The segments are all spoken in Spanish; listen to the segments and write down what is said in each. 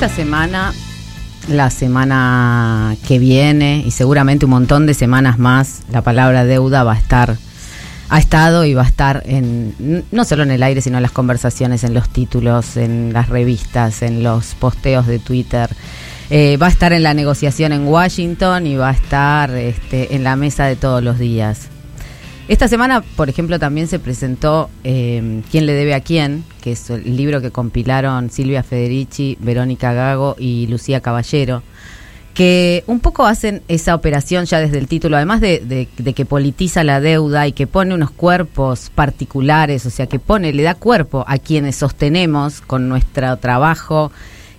Esta semana, la semana que viene y seguramente un montón de semanas más, la palabra deuda va a estar, ha estado y va a estar en, no solo en el aire, sino en las conversaciones, en los títulos, en las revistas, en los posteos de Twitter. Eh, va a estar en la negociación en Washington y va a estar este, en la mesa de todos los días. Esta semana, por ejemplo, también se presentó eh, ¿Quién le debe a quién? que es el libro que compilaron Silvia Federici, Verónica Gago y Lucía Caballero, que un poco hacen esa operación ya desde el título, además de, que politiza la deuda y que pone unos cuerpos particulares, o sea, que pone, le da cuerpo a quienes sostenemos con nuestro trabajo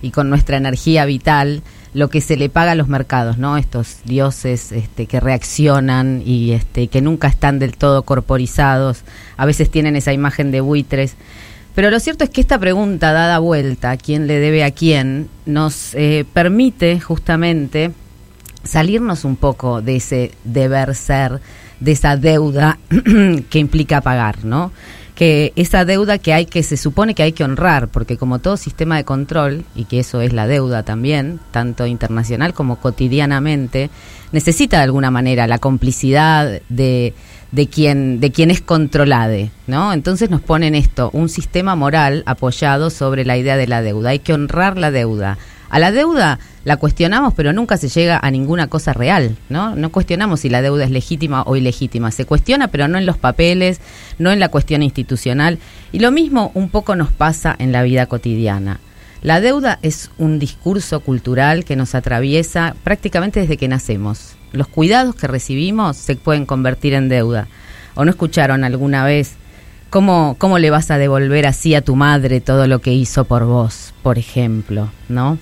y con nuestra energía vital lo que se le paga a los mercados, ¿no? Estos dioses este, que reaccionan y este, que nunca están del todo corporizados, a veces tienen esa imagen de buitres. Pero lo cierto es que esta pregunta dada vuelta, ¿quién le debe a quién?, nos eh, permite justamente salirnos un poco de ese deber ser, de esa deuda que implica pagar, ¿no? Que esa deuda que hay que se supone que hay que honrar, porque como todo sistema de control, y que eso es la deuda también, tanto internacional como cotidianamente, necesita de alguna manera la complicidad de, de quien, de quien es controlado, ¿no? Entonces nos ponen esto, un sistema moral apoyado sobre la idea de la deuda. Hay que honrar la deuda. A la deuda la cuestionamos, pero nunca se llega a ninguna cosa real, ¿no? No cuestionamos si la deuda es legítima o ilegítima. Se cuestiona, pero no en los papeles, no en la cuestión institucional. Y lo mismo un poco nos pasa en la vida cotidiana. La deuda es un discurso cultural que nos atraviesa prácticamente desde que nacemos. Los cuidados que recibimos se pueden convertir en deuda. ¿O no escucharon alguna vez cómo, cómo le vas a devolver así a tu madre todo lo que hizo por vos, por ejemplo, ¿no?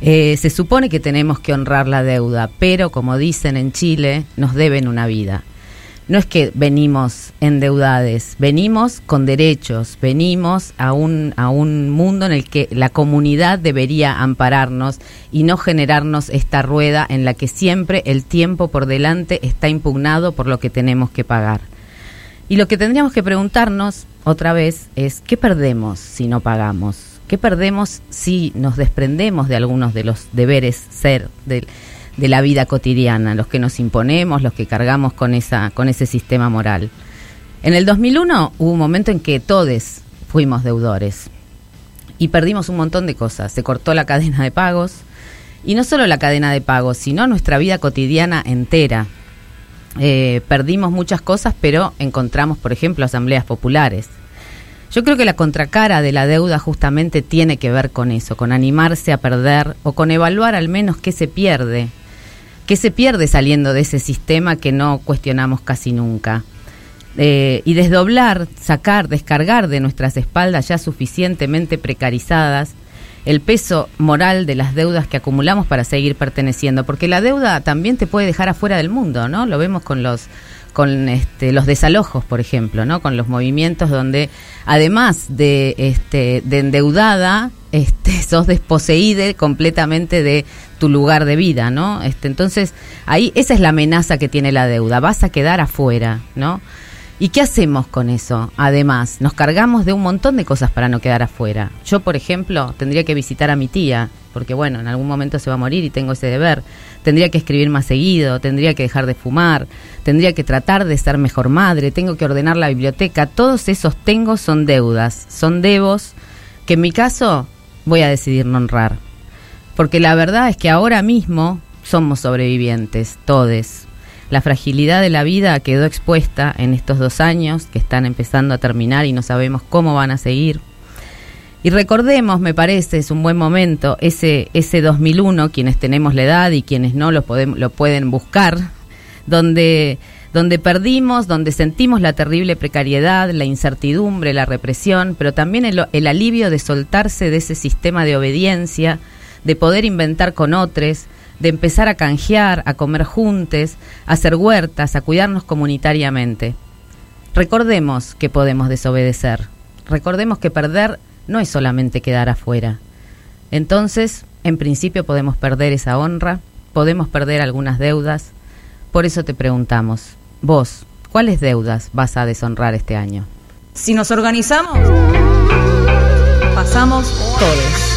Eh, se supone que tenemos que honrar la deuda, pero como dicen en Chile, nos deben una vida. No es que venimos endeudades, venimos con derechos, venimos a un, a un mundo en el que la comunidad debería ampararnos y no generarnos esta rueda en la que siempre el tiempo por delante está impugnado por lo que tenemos que pagar. Y lo que tendríamos que preguntarnos otra vez es, ¿qué perdemos si no pagamos? ¿Qué perdemos si nos desprendemos de algunos de los deberes ser de, la vida cotidiana, los que nos imponemos, los que cargamos con, esa, con ese sistema moral? En el 2001 hubo un momento en que todos fuimos deudores y perdimos un montón de cosas. Se cortó la cadena de pagos y no solo la cadena de pagos, sino nuestra vida cotidiana entera. Eh, perdimos muchas cosas, pero encontramos, por ejemplo, asambleas populares yo creo que la contracara de la deuda justamente tiene que ver con eso, con animarse a perder o con evaluar al menos qué se pierde, qué se pierde saliendo de ese sistema que no cuestionamos casi nunca. Eh, y desdoblar, sacar, descargar de nuestras espaldas ya suficientemente precarizadas el peso moral de las deudas que acumulamos para seguir perteneciendo, porque la deuda también te puede dejar afuera del mundo, ¿no? Lo vemos con los con este, los desalojos, por ejemplo, ¿no? Con los movimientos donde además de este de endeudada, este sos desposeída completamente de tu lugar de vida, ¿no? Este, entonces, ahí esa es la amenaza que tiene la deuda, vas a quedar afuera, ¿no? ¿Y qué hacemos con eso? Además, nos cargamos de un montón de cosas para no quedar afuera. Yo, por ejemplo, tendría que visitar a mi tía, porque bueno, en algún momento se va a morir y tengo ese deber. Tendría que escribir más seguido, tendría que dejar de fumar, tendría que tratar de ser mejor madre, tengo que ordenar la biblioteca. Todos esos tengo son deudas, son devos que en mi caso voy a decidir no honrar. Porque la verdad es que ahora mismo somos sobrevivientes, todes, la fragilidad de la vida quedó expuesta en estos dos años que están empezando a terminar y no sabemos cómo van a seguir. Y recordemos, me parece, es un buen momento, ese, ese 2001, quienes tenemos la edad y quienes no lo, podemos, lo pueden buscar, donde, donde perdimos, donde sentimos la terrible precariedad, la incertidumbre, la represión, pero también el, el alivio de soltarse de ese sistema de obediencia, de poder inventar con otros, de empezar a canjear, a comer juntos, a hacer huertas, a cuidarnos comunitariamente. Recordemos que podemos desobedecer. Recordemos que perder no es solamente quedar afuera. Entonces, en principio podemos perder esa honra, podemos perder algunas deudas. Por eso te preguntamos, vos, ¿cuáles deudas vas a deshonrar este año? Si nos organizamos, pasamos todos.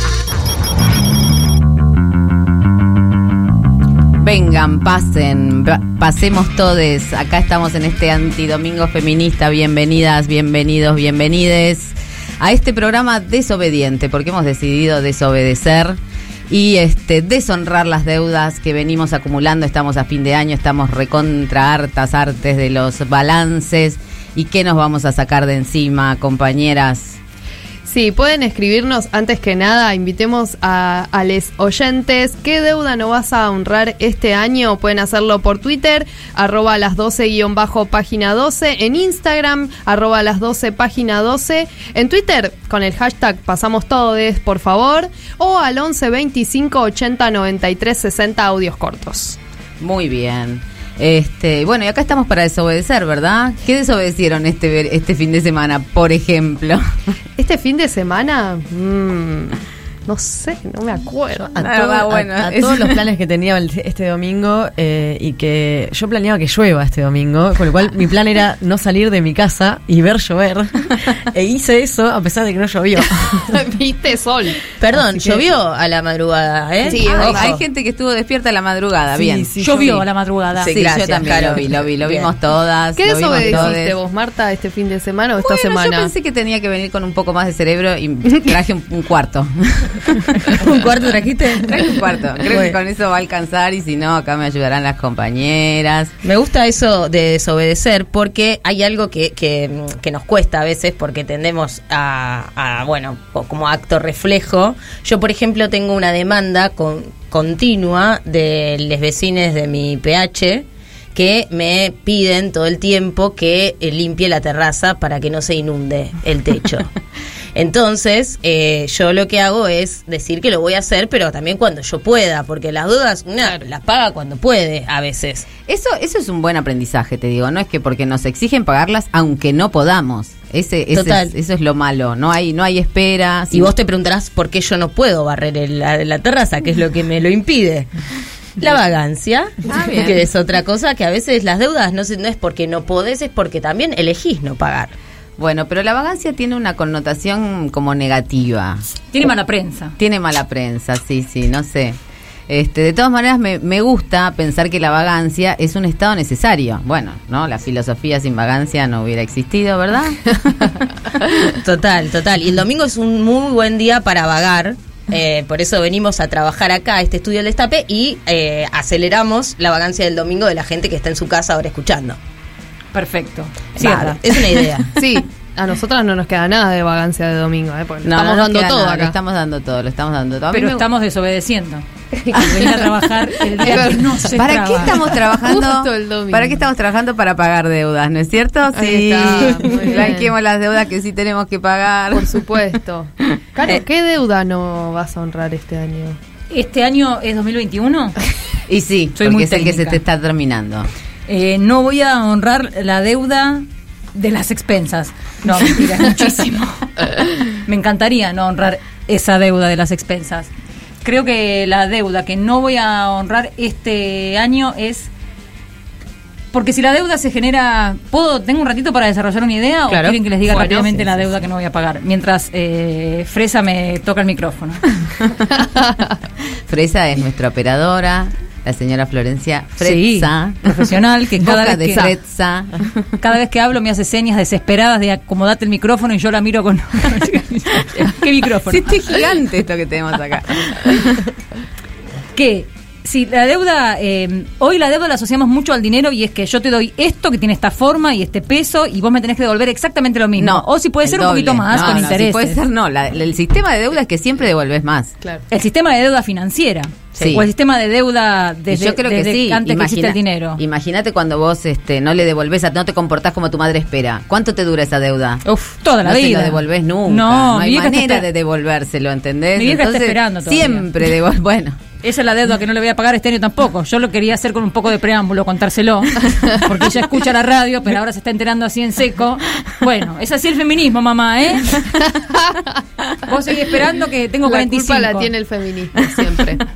Vengan, pasen, pasemos todos. Acá estamos en este antidomingo feminista. Bienvenidas, bienvenidos, bienvenides a este programa desobediente, porque hemos decidido desobedecer y este deshonrar las deudas que venimos acumulando. Estamos a fin de año, estamos recontra hartas, artes de los balances. ¿Y qué nos vamos a sacar de encima, compañeras? Sí, pueden escribirnos antes que nada, invitemos a, a los oyentes. ¿Qué deuda no vas a honrar este año? Pueden hacerlo por Twitter, arroba las 12 guion bajo página 12, en Instagram, arroba las 12 página 12, en Twitter con el hashtag pasamos todos, por favor, o al 11 25 80 93 60 audios cortos. Muy bien. Este, bueno, y acá estamos para desobedecer, ¿verdad? ¿Qué desobedecieron este, este fin de semana, por ejemplo? Este fin de semana, mmm, no sé, no me acuerdo. A, todo, bueno, a, a todos los planes que tenía este domingo eh, y que yo planeaba que llueva este domingo, con lo cual mi plan era no salir de mi casa y ver llover. e hice eso a pesar de que no llovió. Viste sol. Perdón, llovió a la madrugada, ¿eh? Sí, hay, hay, gente que estuvo despierta a la madrugada, sí, bien. Sí, llovió a la madrugada. Sí, gracias, yo también lo vi, lo vi, lo bien. vimos todas. ¿Qué desobedeciste vos, Marta, este fin de semana o bueno, esta semana? Yo pensé que tenía que venir con un poco más de cerebro y traje un, un cuarto. ¿Un cuarto trajiste? Traje un cuarto. Creo bueno. que con eso va a alcanzar y si no, acá me ayudarán las compañeras. Me gusta eso de desobedecer porque hay algo que, que, que nos cuesta a veces porque tendemos a, a, bueno, como acto reflejo. Yo, por ejemplo, tengo una demanda con, continua de los vecinos de mi PH que me piden todo el tiempo que limpie la terraza para que no se inunde el techo. Entonces, eh, yo lo que hago es decir que lo voy a hacer, pero también cuando yo pueda, porque las dudas una claro. las paga cuando puede a veces. Eso, eso es un buen aprendizaje, te digo. No es que porque nos exigen pagarlas, aunque no podamos. Ese, ese es, eso es lo malo. No hay, no hay espera. Y vos te preguntarás por qué yo no puedo barrer el, la, la terraza, que es lo que me lo impide. La vagancia, ah, que es otra cosa que a veces las deudas no, no es porque no podés, es porque también elegís no pagar. Bueno, pero la vagancia tiene una connotación como negativa. Tiene mala prensa. Tiene mala prensa, sí, sí, no sé. Este, de todas maneras, me, me, gusta pensar que la vagancia es un estado necesario. Bueno, ¿no? La filosofía sin vagancia no hubiera existido, ¿verdad? total, total. Y el domingo es un muy buen día para vagar. Eh, por eso venimos a trabajar acá, a este estudio del Destape, y eh, aceleramos la vagancia del domingo de la gente que está en su casa ahora escuchando. Perfecto. Vale, es una idea. sí. A nosotras no nos queda nada de vagancia de domingo, ¿eh? Porque no, estamos no dando todo nada, acá. Lo estamos dando todo, lo estamos dando todo. Pero me... estamos desobedeciendo. venir a trabajar el día que no se ¿Para qué estamos trabajando? Justo el domingo. ¿Para qué estamos trabajando para pagar deudas, no es cierto? Ahí Sí. Blanqueemos las deudas que sí tenemos que pagar. Por supuesto. Caro, Eh. ¿qué deuda no vas a honrar este año? ¿Este año es 2021? Y sí, Soy porque muy es el que se te está terminando. Eh, no voy a honrar la deuda de las expensas. No, mentira, es muchísimo. Me encantaría no honrar esa deuda de las expensas. Creo que la deuda que no voy a honrar este año es porque si la deuda se genera, ¿puedo tengo un ratito para desarrollar una idea Claro. o quieren que les diga Bueno, rápidamente sí, la sí, deuda que no voy a pagar? Mientras eh, Fresa me toca el micrófono. Fresa es nuestra operadora, la señora Florencia Sí, Fresa. profesional que cada Boca vez de que. Cada vez que hablo me hace señas desesperadas de acomodate el micrófono y yo la miro con... ¿Qué micrófono? Sí, este es gigante esto que tenemos acá. Que si la deuda, eh, hoy la deuda la asociamos mucho al dinero y es que yo te doy esto que tiene esta forma y este peso y vos me tenés que devolver exactamente lo mismo. No. o si puede ser un poquito más No, con no, si intereses. puede ser, no. La- el sistema de deuda es que siempre devolves más. Claro. El sistema de deuda financiera. Sí. O el sistema de deuda desde, yo creo que desde sí. antes que existe Imagina- el dinero. Imagínate cuando vos este, no le devolvés, a- no te comportás como tu madre espera. ¿Cuánto te dura esa deuda? Uf, toda la no vida. te lo devolvés nunca. No, No, hay está manera esper- de devolvérselo, ¿entendés? Mi vieja está Entonces, esperando todavía. Siempre devuelve. Bueno, Esa es la deuda que no le voy a pagar este año tampoco. Yo lo quería hacer con un poco de preámbulo, contárselo, porque ella escucha la radio, pero ahora se está enterando así en seco. Bueno, es así el feminismo, mamá, ¿eh? Vos seguís esperando que tengo la 45. culpa la tiene el feminismo siempre.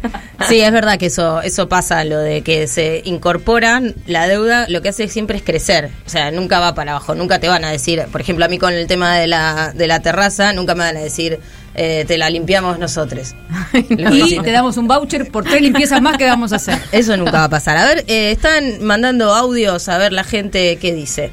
Sí, es verdad que eso eso pasa, lo de que se incorporan la deuda, lo que hace siempre es crecer, o sea, nunca va para abajo, nunca te van a decir, por ejemplo, a mí con el tema de la, de la terraza, nunca me van a decir, eh, te la limpiamos nosotros. y te damos un voucher por tres limpiezas más que vamos a hacer. Eso nunca va a pasar. A ver, eh, están mandando audios a ver la gente qué dice.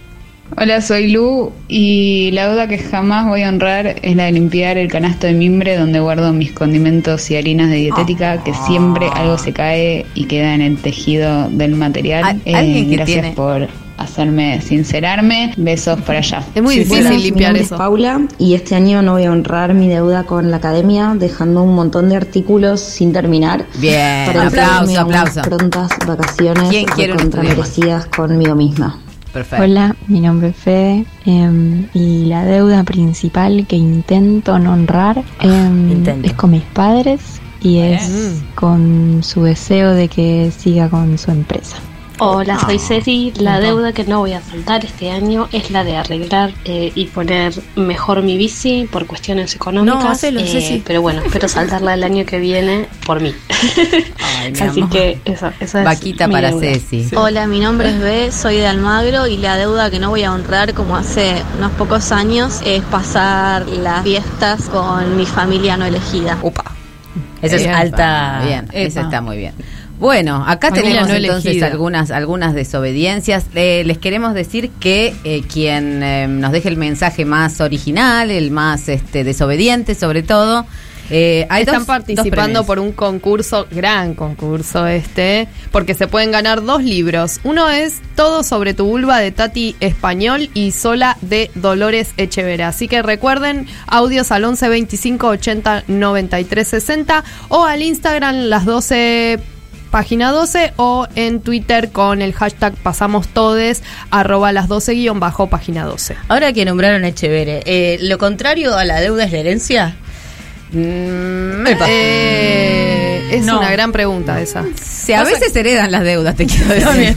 Hola, soy Lu y la duda que jamás voy a honrar es la de limpiar el canasto de mimbre donde guardo mis condimentos y harinas de dietética, que siempre algo se cae y queda en el tejido del material. Eh, gracias por hacerme sincerarme. Besos para allá. Es muy difícil limpiar eso. Paula y este año no voy a honrar mi deuda con la academia dejando un montón de artículos sin terminar. Bien, para aplauso, aplauso. prontas vacaciones ¿Quién quiere un merecidas conmigo misma. Perfecto. Hola, mi nombre es Fede em, y la deuda principal que intento no honrar em, es con mis padres y es con su deseo de que siga con su empresa. Hola, soy Ceci. La deuda que no voy a saltar este año es la de arreglar eh, y poner mejor mi bici por cuestiones económicas. No, hacelo, eh, Ceci. Pero bueno, espero saltarla el año que viene por mí. Ay, Así amor. que eso, eso es Vaquita mi para deuda. Ceci. Hola, mi nombre es B, soy de Almagro y la deuda que no voy a honrar como hace unos pocos años es pasar las fiestas con mi familia no elegida. Upa. Esa es Bien, alta. Bien, eso está muy bien. Bueno, acá tenemos no entonces algunas algunas desobediencias. Eh, les queremos decir que eh, quien eh, nos deje el mensaje más original, el más este desobediente, sobre todo, eh, hay Están dos- participando dos por un concurso, gran concurso este, porque se pueden ganar dos libros. Uno es Todo sobre tu vulva de Tati Español y Sola de Dolores Echevera. Así que recuerden, audios al 11 25 80 93 60 o al Instagram las 12 página 12 o en Twitter con el hashtag pasamos todes arroba las 12 guion bajo página 12. Ahora que nombraron a Echevere, eh, ¿lo contrario a la deuda es la herencia? Mm, Eh, es No. una gran pregunta esa. Sí, a veces heredan las deudas, te quiero decir.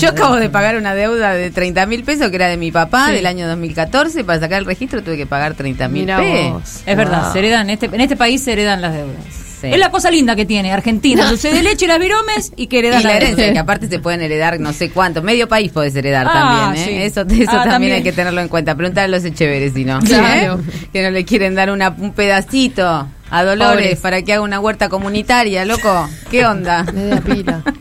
Yo acabo deudas. de pagar una deuda de 30 mil pesos que era de mi papá Sí. del año 2014. Para sacar el registro tuve que pagar 30 mil pesos. Es verdad, se heredan, en este, en este país se heredan las deudas. Sí. Es la cosa linda que tiene Argentina, dulce de leche y las viromes y que heredan Y la herencia, que aparte se pueden heredar no sé cuánto. Medio país podés heredar Ah, también, ¿eh? sí. Eso, eso Ah, también, también. hay que tenerlo en cuenta. Preguntar a los echeveres si no. Claro. ¿Eh? Que no le quieren dar una, un pedacito a Dolores Pobres. para que haga una huerta comunitaria, loco. ¿Qué onda? Le da pila.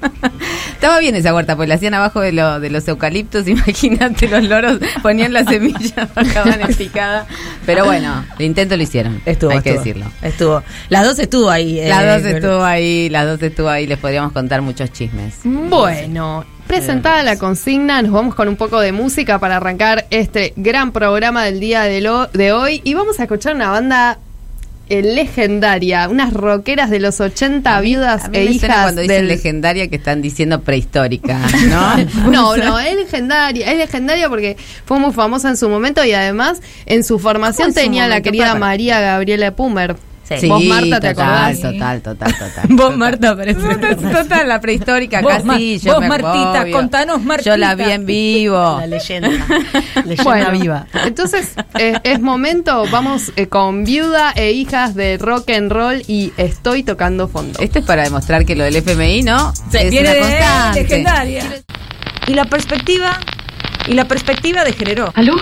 Estaba bien esa huerta, pues la hacían abajo de, lo, de los eucaliptos, imagínate, los loros ponían las semillas, acaban en picada. Pero bueno, el intento lo hicieron, Estuvo, hay que estuvo. decirlo. Estuvo. Las dos estuvo ahí. eh, Las dos pero- estuvo ahí, las dos estuvo ahí, les podríamos contar muchos chismes. Bueno, presentada la consigna, nos vamos con un poco de música para arrancar este gran programa del día de, lo- de hoy y vamos a escuchar una banda legendaria, unas rockeras de los 80 viudas A mí e me hijas cuando dicen del... legendaria que están diciendo prehistórica, ¿no? No, no, es legendaria, es legendaria porque fue muy famosa en su momento y además en su formación ¿Cómo en su tenía la querida para. María Gabriela Pumer. Sí. Vos, Marta, ¿te total, acordás? Total, total, total. Vos. Marta, parece. Total, la prehistórica Vos, casi. Yo vos, Martita, obvio. contanos, Martita. Yo la vi en vivo. La leyenda. leyenda Bueno, viva. Entonces, eh, es momento, vamos eh, con viuda e hijas de rock and roll y estoy tocando fondo. Esto es para demostrar que lo del FMI, ¿no? es Viene una de constante. legendaria. Y la perspectiva, y la perspectiva de género. ¿Aló?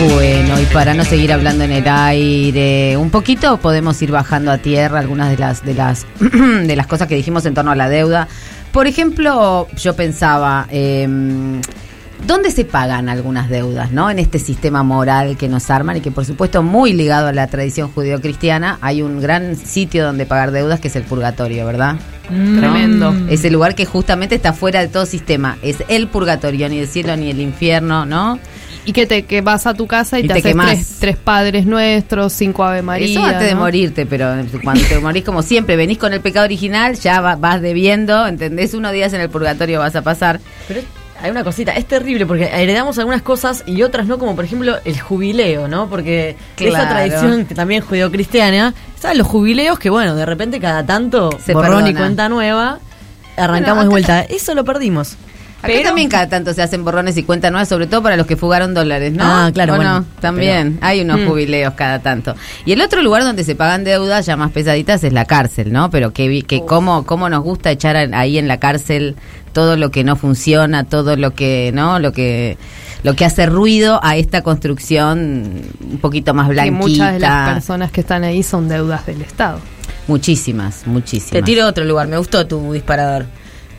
Bueno, y para no seguir hablando en el aire, un poquito podemos ir bajando a tierra algunas de las de las de las cosas que dijimos en torno a la deuda. Por ejemplo, yo pensaba, eh, ¿dónde se pagan algunas deudas, no? En este sistema moral que nos arman y que, por supuesto, muy ligado a la tradición judeocristiana, hay un gran sitio donde pagar deudas que es el purgatorio, ¿verdad? Tremendo. Es el lugar que justamente está fuera de todo sistema. Es el purgatorio, ni el cielo ni el infierno, ¿no? Y que te que vas a tu casa y, Y te, te haces quemás. tres, tres padres nuestros, cinco Ave María. Eso antes de ¿no? morirte, pero cuando te morís como siempre, venís con el pecado original, ya va- vas debiendo, ¿entendés? Unos días en el purgatorio vas a pasar. Pero hay una cosita, es terrible porque heredamos algunas cosas y otras no, como por ejemplo el jubileo, ¿no? Porque esa tradición que también judeocristiana, estaban los jubileos que, bueno, de repente cada tanto Se borrón y perdona. cuenta nueva, arrancamos Bueno, de vuelta. Eso lo perdimos. Acá también cada tanto se hacen borrones y cuentas nuevas, sobre todo para los que fugaron dólares, ¿no? Ah, claro, ¿O bueno, no? también hay unos Mm. jubileos cada tanto. Y el otro lugar donde se pagan deudas ya más pesaditas es la cárcel, ¿no? Pero que, vi- que cómo, cómo nos gusta echar a- ahí en la cárcel todo lo que no funciona, todo lo que, ¿no? Lo que lo que hace ruido a esta construcción un poquito más blanquita. muchas de las personas que están ahí son deudas del Estado. Muchísimas, muchísimas. Te tiro otro lugar, me gustó tu disparador.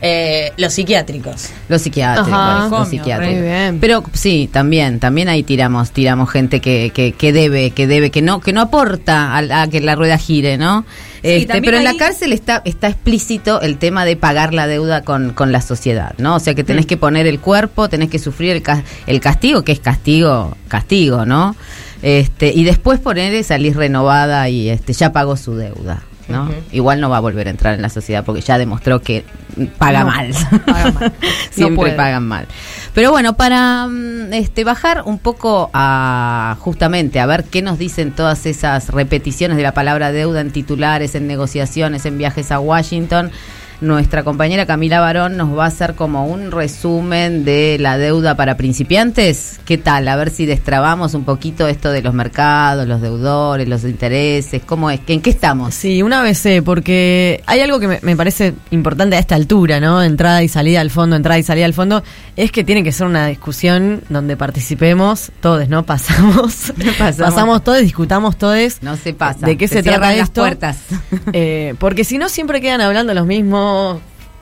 Eh, los psiquiátricos. Los psiquiátricos, Ajá. los Muy psiquiátricos. bien. Pero sí, también, también ahí tiramos, tiramos gente que, que, que debe, que debe, que no, que no aporta a, a que la rueda gire, ¿no? Este, también pero en la cárcel está, está explícito el tema de pagar la deuda con, con la sociedad, ¿no? O sea que Mm. tenés que poner el cuerpo, tenés que sufrir el, ca- el castigo, que es castigo, castigo, ¿no? Este, y después poner salir renovada y este, ya pagó su deuda. ¿No? Igual no va a volver a entrar en la sociedad porque ya demostró que paga No, mal. paga mal. Siempre pagan mal. Pero bueno, para mm, este bajar un poco a justamente a ver qué nos dicen todas esas repeticiones de la palabra deuda en titulares, en negociaciones, en viajes a Washington. Nuestra compañera Camila Barón nos va a hacer como un resumen de la deuda para principiantes. ¿Qué tal? A ver si destrabamos un poquito esto de los mercados, los deudores, los intereses. ¿Cómo es? ¿En qué estamos? Sí, una ABC, porque hay algo que me, me parece importante a esta altura, ¿no? Entrada y salida al fondo, entrada y salida al fondo, es que tiene que ser una discusión donde participemos todos, ¿no? Pasamos, Pasamos. pasamos, todos, discutamos todos. No se pasa. ¿De qué se, trata cierran las esto? puertas. Eh, porque si no, siempre quedan hablando los mismos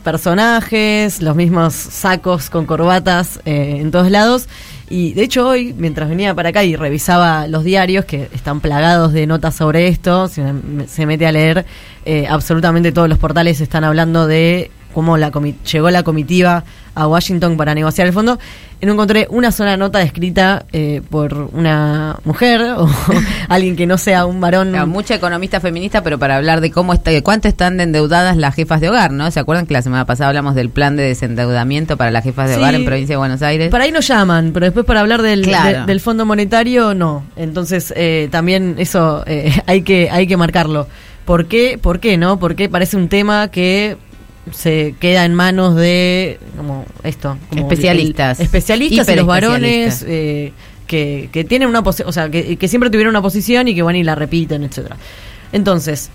personajes, los mismos sacos con corbatas eh, en todos lados. Y de hecho hoy, mientras venía para acá y revisaba los diarios que están plagados de notas sobre esto, se, me- se mete a leer, eh, absolutamente todos los portales están hablando de cómo la llegó la comitiva a Washington para negociar el fondo. No encontré una sola nota escrita eh, por una mujer o alguien que no sea un varón. Claro, mucha economista feminista, pero para hablar de cómo está, de cuánto están de endeudadas las jefas de hogar, ¿no? ¿Se acuerdan que la semana pasada hablamos del plan de desendeudamiento para las jefas de Sí. hogar en provincia de Buenos Aires? Para ahí nos llaman, pero después para hablar del, Claro. de- del Fondo Monetario, no. Entonces, eh, también eso eh, hay que hay que marcarlo. ¿Por qué? ¿Por qué no? Porque parece un tema que se queda en manos de como esto como Especialistas. el- especialistas y los varones eh, que, que tienen una o sea que, que siempre tuvieron una posición y que van y la repiten etcétera entonces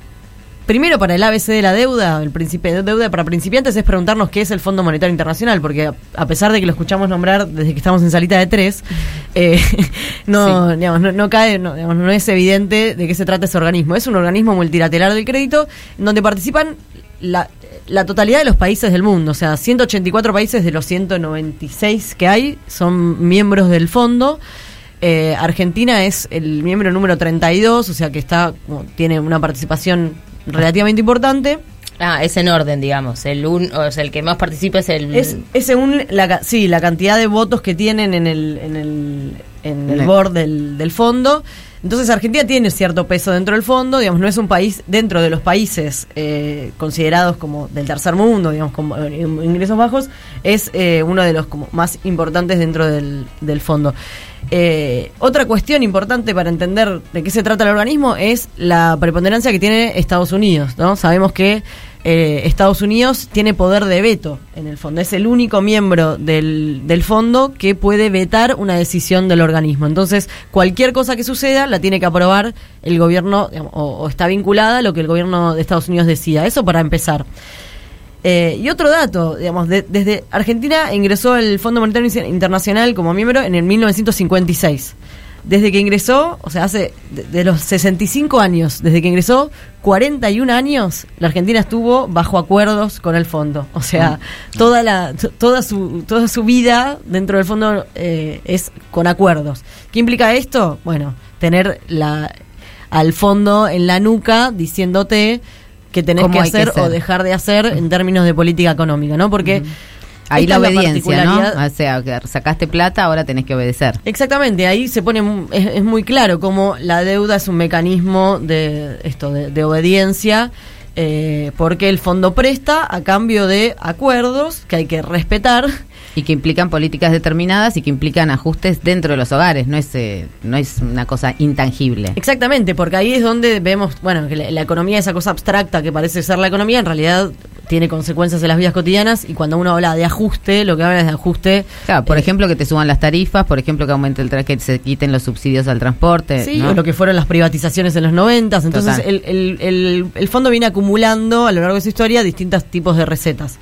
Primero, para el ABC de la deuda, el principio de deuda para principiantes es preguntarnos qué es el Fondo Monetario Internacional, porque a, a pesar de que lo escuchamos nombrar desde que estamos en salita de tres, eh, no, digamos, no, no cae, no, digamos, no es evidente de qué se trata ese organismo. Es un organismo multilateral del crédito en donde participan la, la totalidad de los países del mundo, o sea, 184 países de los 196 que hay son miembros del fondo. Eh, Argentina es el miembro número 32, o sea que está como, tiene una participación relativamente importante. Ah, es en orden, digamos. El un, o sea, el que más participa es el. Es, es según la, ca- sí, la cantidad de votos que tienen en el, en el, en el board del, del fondo. Entonces Argentina tiene cierto peso dentro del fondo, digamos, no es un país dentro de los países eh, considerados como del tercer mundo, digamos, con eh, ingresos bajos, es eh, uno de los como más importantes dentro del, fondo. Eh, otra cuestión importante para entender de qué se trata el organismo es la preponderancia que tiene Estados Unidos, ¿no? Sabemos que eh, Estados Unidos tiene poder de veto en el fondo. Es el único miembro del, del fondo que puede vetar una decisión del organismo. Entonces, cualquier cosa que suceda la tiene que aprobar el gobierno o está vinculada a lo que el gobierno de Estados Unidos decida. Eso para empezar. Eh, y otro dato, digamos, de- desde Argentina ingresó el Fondo Monetario Internacional como miembro en el 1956. Desde que ingresó, o sea, hace de, de los 65 años, desde que ingresó, 41 años, la Argentina estuvo bajo acuerdos con el fondo. O sea, toda la toda su toda su vida dentro del fondo eh, es con acuerdos. ¿Qué implica esto? Bueno, tener la al fondo en la nuca diciéndote que tenés que hacer o dejar de hacer en términos de política económica, ¿no? Porque Ahí esta la obediencia, ¿no? O sea, que sacaste plata, ahora tenés que obedecer. Exactamente, ahí se pone es, es muy claro cómo la deuda es un mecanismo de esto de, de obediencia eh, porque el fondo presta a cambio de acuerdos que hay que respetar Y que implican políticas determinadas y que implican ajustes dentro de los hogares, no es, eh, no es una cosa intangible. Exactamente, porque ahí es donde vemos, bueno, que la, la economía, esa cosa abstracta que parece ser la economía, en realidad tiene consecuencias en las vidas cotidianas y cuando uno habla de ajuste, lo que habla es de ajuste. Claro, por eh, ejemplo, que te suban las tarifas, por ejemplo, que aumente el tra- que se quiten los subsidios al transporte. Sí, ¿no? o lo que fueron las privatizaciones en los noventas. Entonces, Total. el, el- el- el fondo viene acumulando a lo largo de su historia distintos tipos de recetas.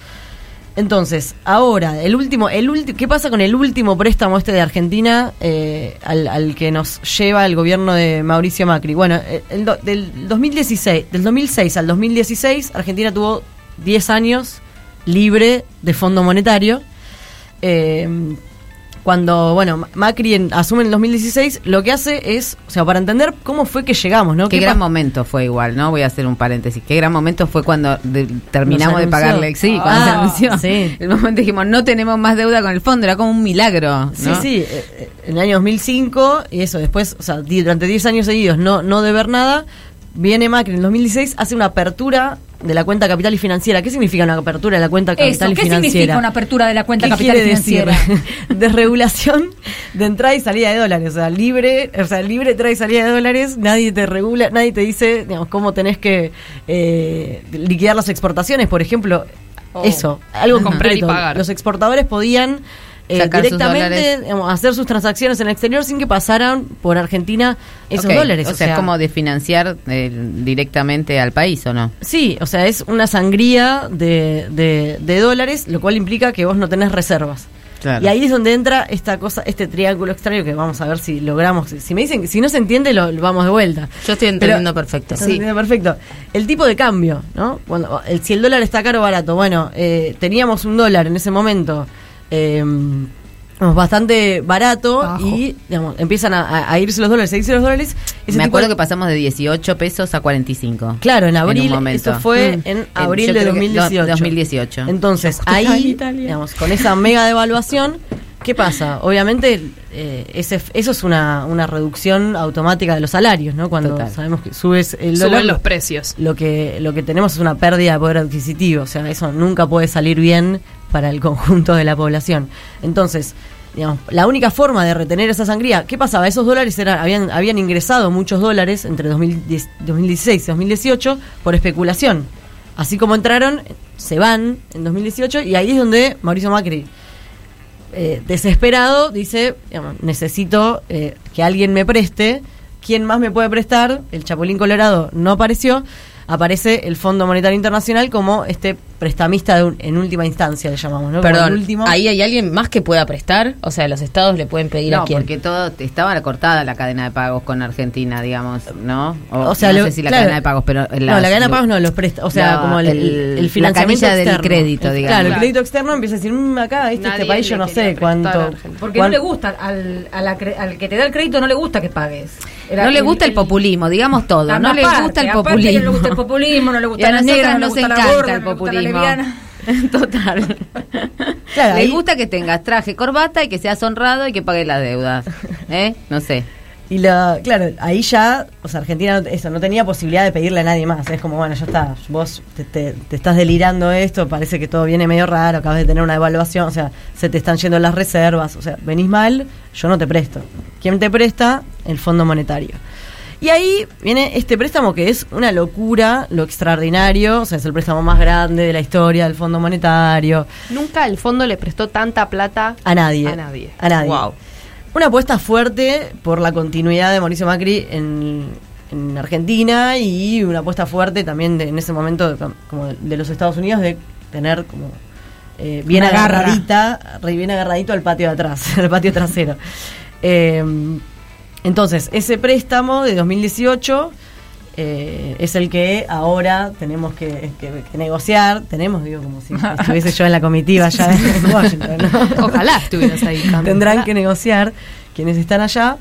Entonces, ahora, el último, el último, ¿qué pasa con el último préstamo este de Argentina eh, al, al que nos lleva el gobierno de Mauricio Macri? Bueno, eh, el do- del 2016, del 2006 al 2016, Argentina tuvo 10 años libre de fondo monetario. Eh, cuando, bueno, Ma- Macri en- asume en el 2016, lo que hace es, o sea, para entender cómo fue que llegamos, ¿no? Qué ¿Qué gran momento fue igual, ¿no? Voy a hacer un paréntesis. Qué gran momento fue cuando de- terminamos de anunció. pagarle. Sí, cuando Ah, se anunció. sí. El momento dijimos, no tenemos más deuda con el fondo. Era como un milagro. Sí, ¿no? sí, eh, eh, en el año 2005, y eso después, o sea, durante 10 años seguidos no, no deber nada, viene Macri en el 2016, hace una apertura de la cuenta capital y financiera. ¿Qué significa una apertura de la cuenta capital Eso, y ¿qué financiera? significa una apertura de la cuenta ¿Qué capital y quiere decir? financiera? Desregulación de entrada y salida de dólares. O sea, libre, o sea, libre entrada y salida de dólares, nadie te regula, nadie te dice, digamos, cómo tenés que eh, liquidar las exportaciones, por ejemplo. Oh. Eso, algo Comprar y pagar. Los exportadores podían eh, directamente digamos, hacer sus transacciones en el exterior sin que pasaran por Argentina esos dólares. O sea, es como de financiar eh, directamente al país, ¿o no? Sí, o sea, es una sangría de, de- de dólares, lo cual implica que vos no tenés reservas. Claro. Y ahí es donde entra esta cosa, este triángulo extraño que vamos a ver si logramos. Si me dicen que si no se entiende, lo, lo vamos de vuelta. Yo estoy entendiendo perfecto. Entendiendo perfecto. El tipo de cambio, ¿no? Cuando, el, si el dólar está caro o barato, bueno, eh, teníamos un dólar en ese momento. Eh, bastante barato y digamos, empiezan a, irse los dólares, a irse los dólares. Ese Me acuerdo de- que pasamos de 18 pesos a 45. Claro, en abril, momento. eso fue Mm. en abril de creo que 2018. do- 2018. Entonces, ahí, digamos, con esa mega devaluación, ¿qué pasa? Obviamente, eh, ese, eso es una, una reducción automática de los salarios, ¿no? Cuando Total. sabemos que subes el Suben dólar. los precios. Lo que, lo que tenemos es una pérdida de poder adquisitivo, o sea, eso nunca puede salir bien para el conjunto de la población. Entonces, digamos, la única forma de retener esa sangría, ¿qué pasaba? Esos dólares eran, habían, habían ingresado muchos dólares entre 2010 2016 y 2018 por especulación. Así como entraron, se van en 2018 y ahí es donde Mauricio Macri, eh, desesperado, dice, necesito eh, que alguien me preste. ¿Quién más me puede prestar? El Chapulín Colorado no apareció. Aparece el Fondo Monetario Internacional como este prestamista de un- en última instancia, le llamamos, ¿no? Perdón, el último. ¿ahí hay alguien más que pueda prestar? O sea, los estados le pueden pedir a No, quién. porque todo estaba cortada la cadena de pagos con Argentina, digamos, ¿no? O sea, no lo- sé si la claro. cadena de pagos, pero no, la cadena de pagos no los presta, o sea, la- como el, el- el, la financiamiento canilla del externo. crédito, El- digamos. Claro, el crédito externo empieza a decir, "Mm, acá, este, este país yo no sé a cuánto. Porque cuán- no le gusta, al, a la cre- al que te da el crédito no le gusta que pagues. Era no le gusta el, populismo, digamos todo. No le gusta el aparte que populismo. No le gusta el populismo, no le Y gusta a la negra, no le nos la encanta gorda, el no le gusta la populismo. Total. Claro, Le gusta que tengas traje, corbata y que seas honrado y que pagues la deuda. ¿Eh? No sé. Y la, claro, ahí ya, o sea, Argentina no- eso, no tenía posibilidad de pedirle a nadie más. Es como, bueno, ya está, vos te, te- te estás delirando esto, parece que todo viene medio raro, acabas de tener una evaluación, o sea, se te están yendo las reservas, o sea, venís mal, yo no te presto. ¿Quién te presta? El Fondo Monetario. Y ahí viene este préstamo que es una locura, lo extraordinario, o sea, es el préstamo más grande de la historia del Fondo Monetario. Nunca el fondo le prestó tanta plata A nadie. A nadie. A nadie. Wow. Una apuesta fuerte por la continuidad de Mauricio Macri en, en Argentina y una apuesta fuerte también de- en ese momento de, como de, de los Estados Unidos de tener como eh, bien Una garra. agarradita, re bien agarradito al patio de atrás, al patio trasero. Eh, entonces, ese préstamo de 2018 eh, es el que ahora tenemos que, que- que negociar. Tenemos, digo, como si estuviese yo en la comitiva ya en Washington. ¿no? Ojalá estuvieras ahí. Cami. Tendrán que negociar quienes están allá.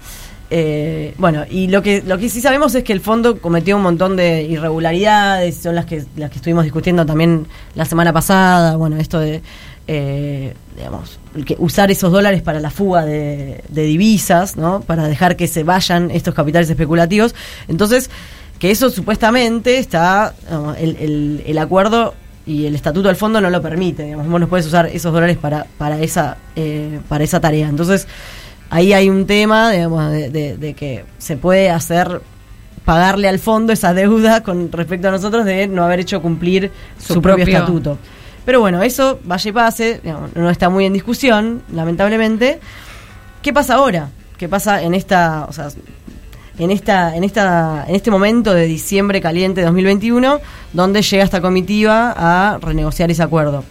Eh, bueno, y lo que lo que sí sabemos es que el fondo cometió un montón de irregularidades, son las que las que estuvimos discutiendo también la semana pasada. Bueno, esto de eh, digamos que usar esos dólares para la fuga de, de divisas, ¿no? Para dejar que se vayan estos capitales especulativos. Entonces, que eso supuestamente está digamos, el, el- el acuerdo y el estatuto del fondo no lo permite. Digamos, vos no puedes usar esos dólares para para esa eh, para esa tarea. Entonces ahí hay un tema, digamos, de, de- de que se puede hacer pagarle al fondo esa deuda con respecto a nosotros de no haber hecho cumplir su, propio, propio. estatuto. Pero bueno, eso y pase, no está muy en discusión, lamentablemente. ¿Qué pasa ahora? ¿Qué pasa en esta, o sea, en esta, en esta, en este momento de diciembre caliente de 2021, donde llega esta comitiva a renegociar ese acuerdo?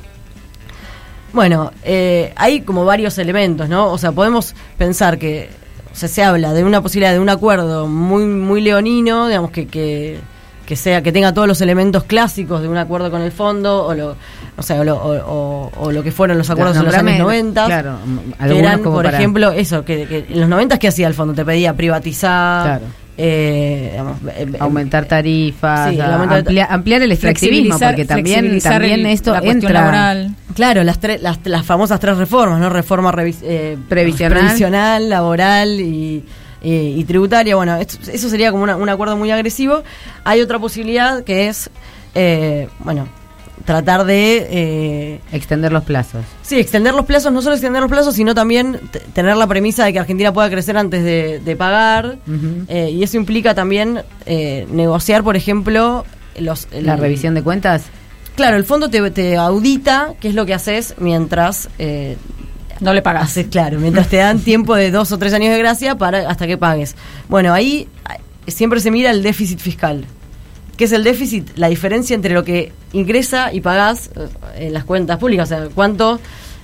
Bueno, eh, hay como varios elementos, ¿no? O sea, podemos pensar que o sea, se habla de una posibilidad de un acuerdo muy, muy leonino, digamos que, que sea, que tenga todos los elementos clásicos de un acuerdo con el fondo, o lo, o sea, o lo, o, o- o lo que fueron los acuerdos en los años 90. claro, que algunos eran, como por para- ejemplo, eso, que, que en los 90 ¿qué hacía el fondo? Te pedía privatizar, Claro. eh, digamos, eh, eh, aumentar tarifas, Sí, de- amplia- ampliar el extractivismo, porque también, también el- esto la entra. laboral. Claro, las, tres las, las famosas tres reformas, ¿no? Reforma revis- eh, Previsional. previsional, laboral y, eh, y tributaria. Bueno, esto- eso sería como una- un acuerdo muy agresivo. Hay otra posibilidad que es, eh, bueno, tratar de... eh, Extender los plazos. Sí, extender los plazos, no solo extender los plazos, sino también tener la premisa de que Argentina pueda crecer antes de, de pagar. Eh, y eso implica también eh, negociar, por ejemplo, los, La revisión de cuentas. Claro, el fondo te, te audita qué es lo que haces mientras... No le pagas. haces, claro, mientras te dan tiempo de dos o tres años de gracia para hasta que pagues. Bueno, ahí eh, siempre se mira el déficit fiscal. ¿Qué es el déficit? La diferencia entre lo que ingresa y pagás eh, en las cuentas públicas. O sea, cuánto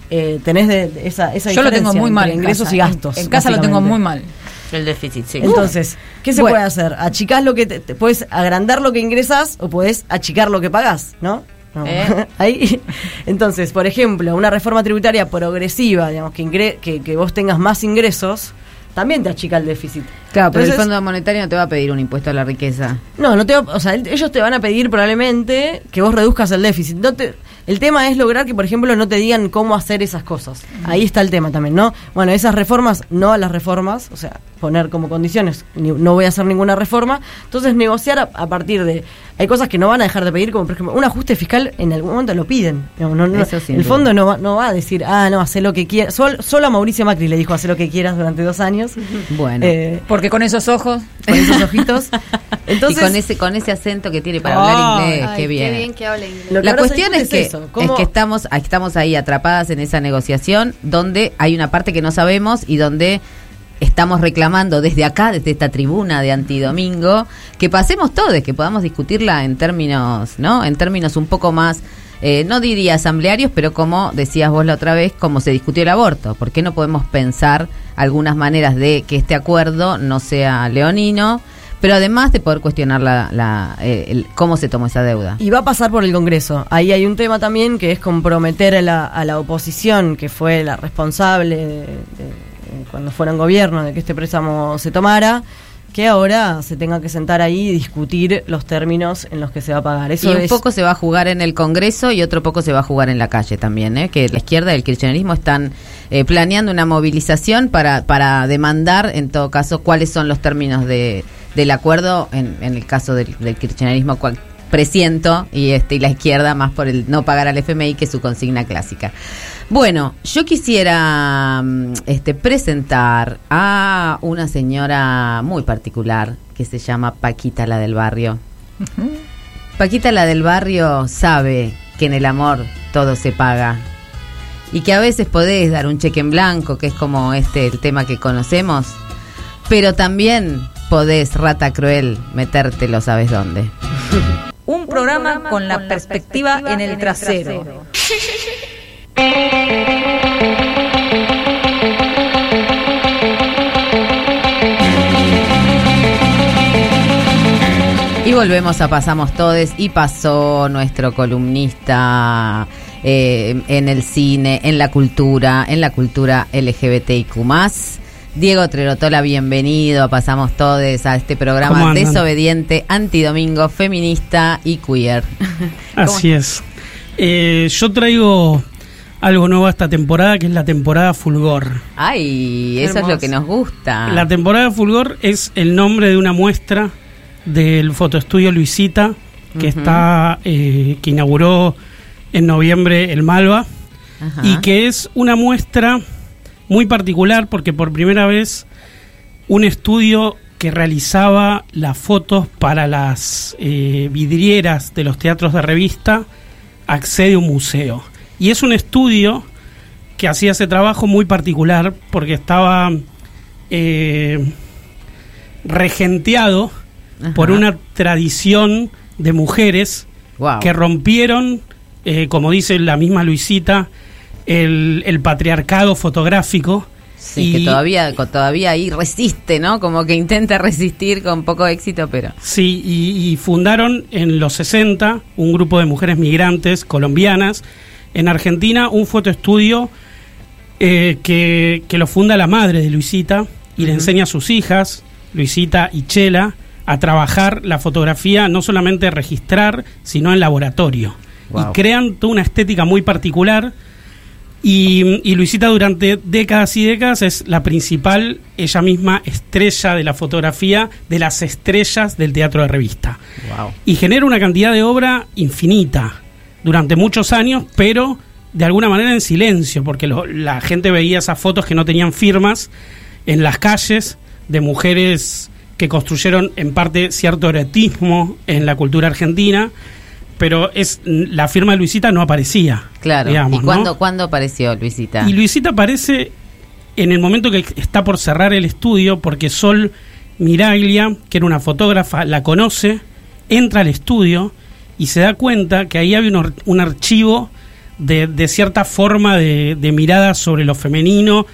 eh, tenés de, esa, esa Yo lo tengo diferencia muy mal. entre ingresos casa. y gastos. En, en casa lo tengo muy mal. El déficit, sí. Entonces, ¿qué se Bueno. puede hacer? Achicás lo que te, te- puedes agrandar lo que ingresas o puedes achicar lo que pagás, ¿no? No. ¿Eh? Ahí. Entonces, por ejemplo, una reforma tributaria progresiva, digamos, que, ingre- que, que vos tengas más ingresos, también te achica el déficit. Claro, pero el Fondo Monetario no te va a pedir un impuesto a la riqueza. No, no te va- o sea, el- ellos te van a pedir probablemente que vos reduzcas el déficit. No te- el tema es lograr que, por ejemplo, no te digan cómo hacer esas cosas. Ahí está el tema también, ¿no? Bueno, esas reformas, no a las reformas, o sea, poner como condiciones, ni- no voy a hacer ninguna reforma. Entonces, negociar a, a partir de... Hay cosas que no van a dejar de pedir, como por ejemplo, un ajuste fiscal en algún momento lo piden. No- no- Eso sin el fondo no va, no va a decir, ah, no, hace lo que quieras. Sol- solo a Mauricio Macri le dijo, hace lo que quieras durante dos años. Bueno. Eh, Porque con esos ojos. con esos ojitos. Entonces, y con ese con ese acento que tiene para Ay, hablar inglés, Ay, qué bien. Qué bien que habla inglés. La cuestión es que, eso, es que estamos, estamos ahí atrapadas en esa negociación donde hay una parte que no sabemos y donde estamos reclamando desde acá, desde esta tribuna de Antidomingo, que pasemos todos, que podamos discutirla en términos, ¿no? En términos un poco más, eh, no diría asamblearios, pero como decías vos la otra vez, como se discutió el aborto. ¿Por qué no podemos pensar algunas maneras de que este acuerdo no sea leonino? Pero además de poder cuestionar la, la, eh, el- cómo se tomó esa deuda. Y va a pasar por el Congreso. Ahí hay un tema también que es comprometer a la, a la oposición, que fue la responsable de- cuando fueron gobierno de que este préstamo se tomara, que ahora se tenga que sentar ahí y discutir los términos en los que se va a pagar. Eso y un es, poco se va a jugar en el Congreso y otro poco se va a jugar en la calle también, ¿eh? que la izquierda y el kirchnerismo están eh, planeando una movilización para, para demandar, en todo caso, cuáles son los términos de, del acuerdo, en, en el caso del, del kirchnerismo, cual presiento, y, este, y la izquierda más por el no pagar al FMI, que es su consigna clásica. Bueno, yo quisiera mm, este, presentar a una señora muy particular que se llama Paquita la del barrio. Paquita la del barrio sabe que en el amor todo se paga y que a veces podés dar un cheque en blanco, que es como este el tema que conocemos, pero también podés, rata cruel, metértelo sabes dónde. Un programa con la perspectiva en el trasero. Y volvemos a Pasamos Todes y pasó nuestro columnista eh, en el cine, en la cultura, en la cultura LGBTIQ+. Diego Trerotola, bienvenido a Pasamos Todes, a este ¿Cómo programa desobediente, antidomingo, feminista y queer. Así es. Eh, yo traigo algo nuevo esta temporada, que es la temporada Fulgor. Ay, eso es lo que nos gusta. La temporada Fulgor es el nombre de una muestra del fotoestudio Luisita, que está eh, que inauguró en noviembre el Malva, Ajá. y que es una muestra muy particular porque por primera vez un estudio que realizaba las fotos para las eh, vidrieras de los teatros de revista, accede a un museo. Y es un estudio que hacía ese trabajo muy particular porque estaba eh, regenteado por una tradición de mujeres que rompieron, eh, como dice la misma Luisita, el, el patriarcado fotográfico Sí, que todavía, todavía ahí resiste, ¿no? Como que intenta resistir con poco éxito, pero... Sí, y, fundaron en los 60 un grupo de mujeres migrantes colombianas. En Argentina un fotoestudio eh, que, que, lo funda la madre de Luisita y le enseña a sus hijas, Luisita y Chela, a trabajar la fotografía, no solamente registrar, sino en laboratorio. Y crean toda una estética muy particular. Y, Luisita durante décadas y décadas es la principal, ella misma, estrella de la fotografía de las estrellas del teatro de revista. Y genera una cantidad de obra infinita durante muchos años, pero de alguna manera en silencio, porque la gente veía esas fotos que no tenían firmas en las calles de mujeres que construyeron en parte cierto erotismo en la cultura argentina pero es la firma de Luisita no aparecía. Claro. ¿Y cuándo, apareció Luisita? Y Luisita aparece en el momento que está por cerrar el estudio, porque Sol Miraglia, que era una fotógrafa, la conoce, entra al estudio y se da cuenta que ahí había un, archivo de, cierta forma de, mirada sobre lo femenino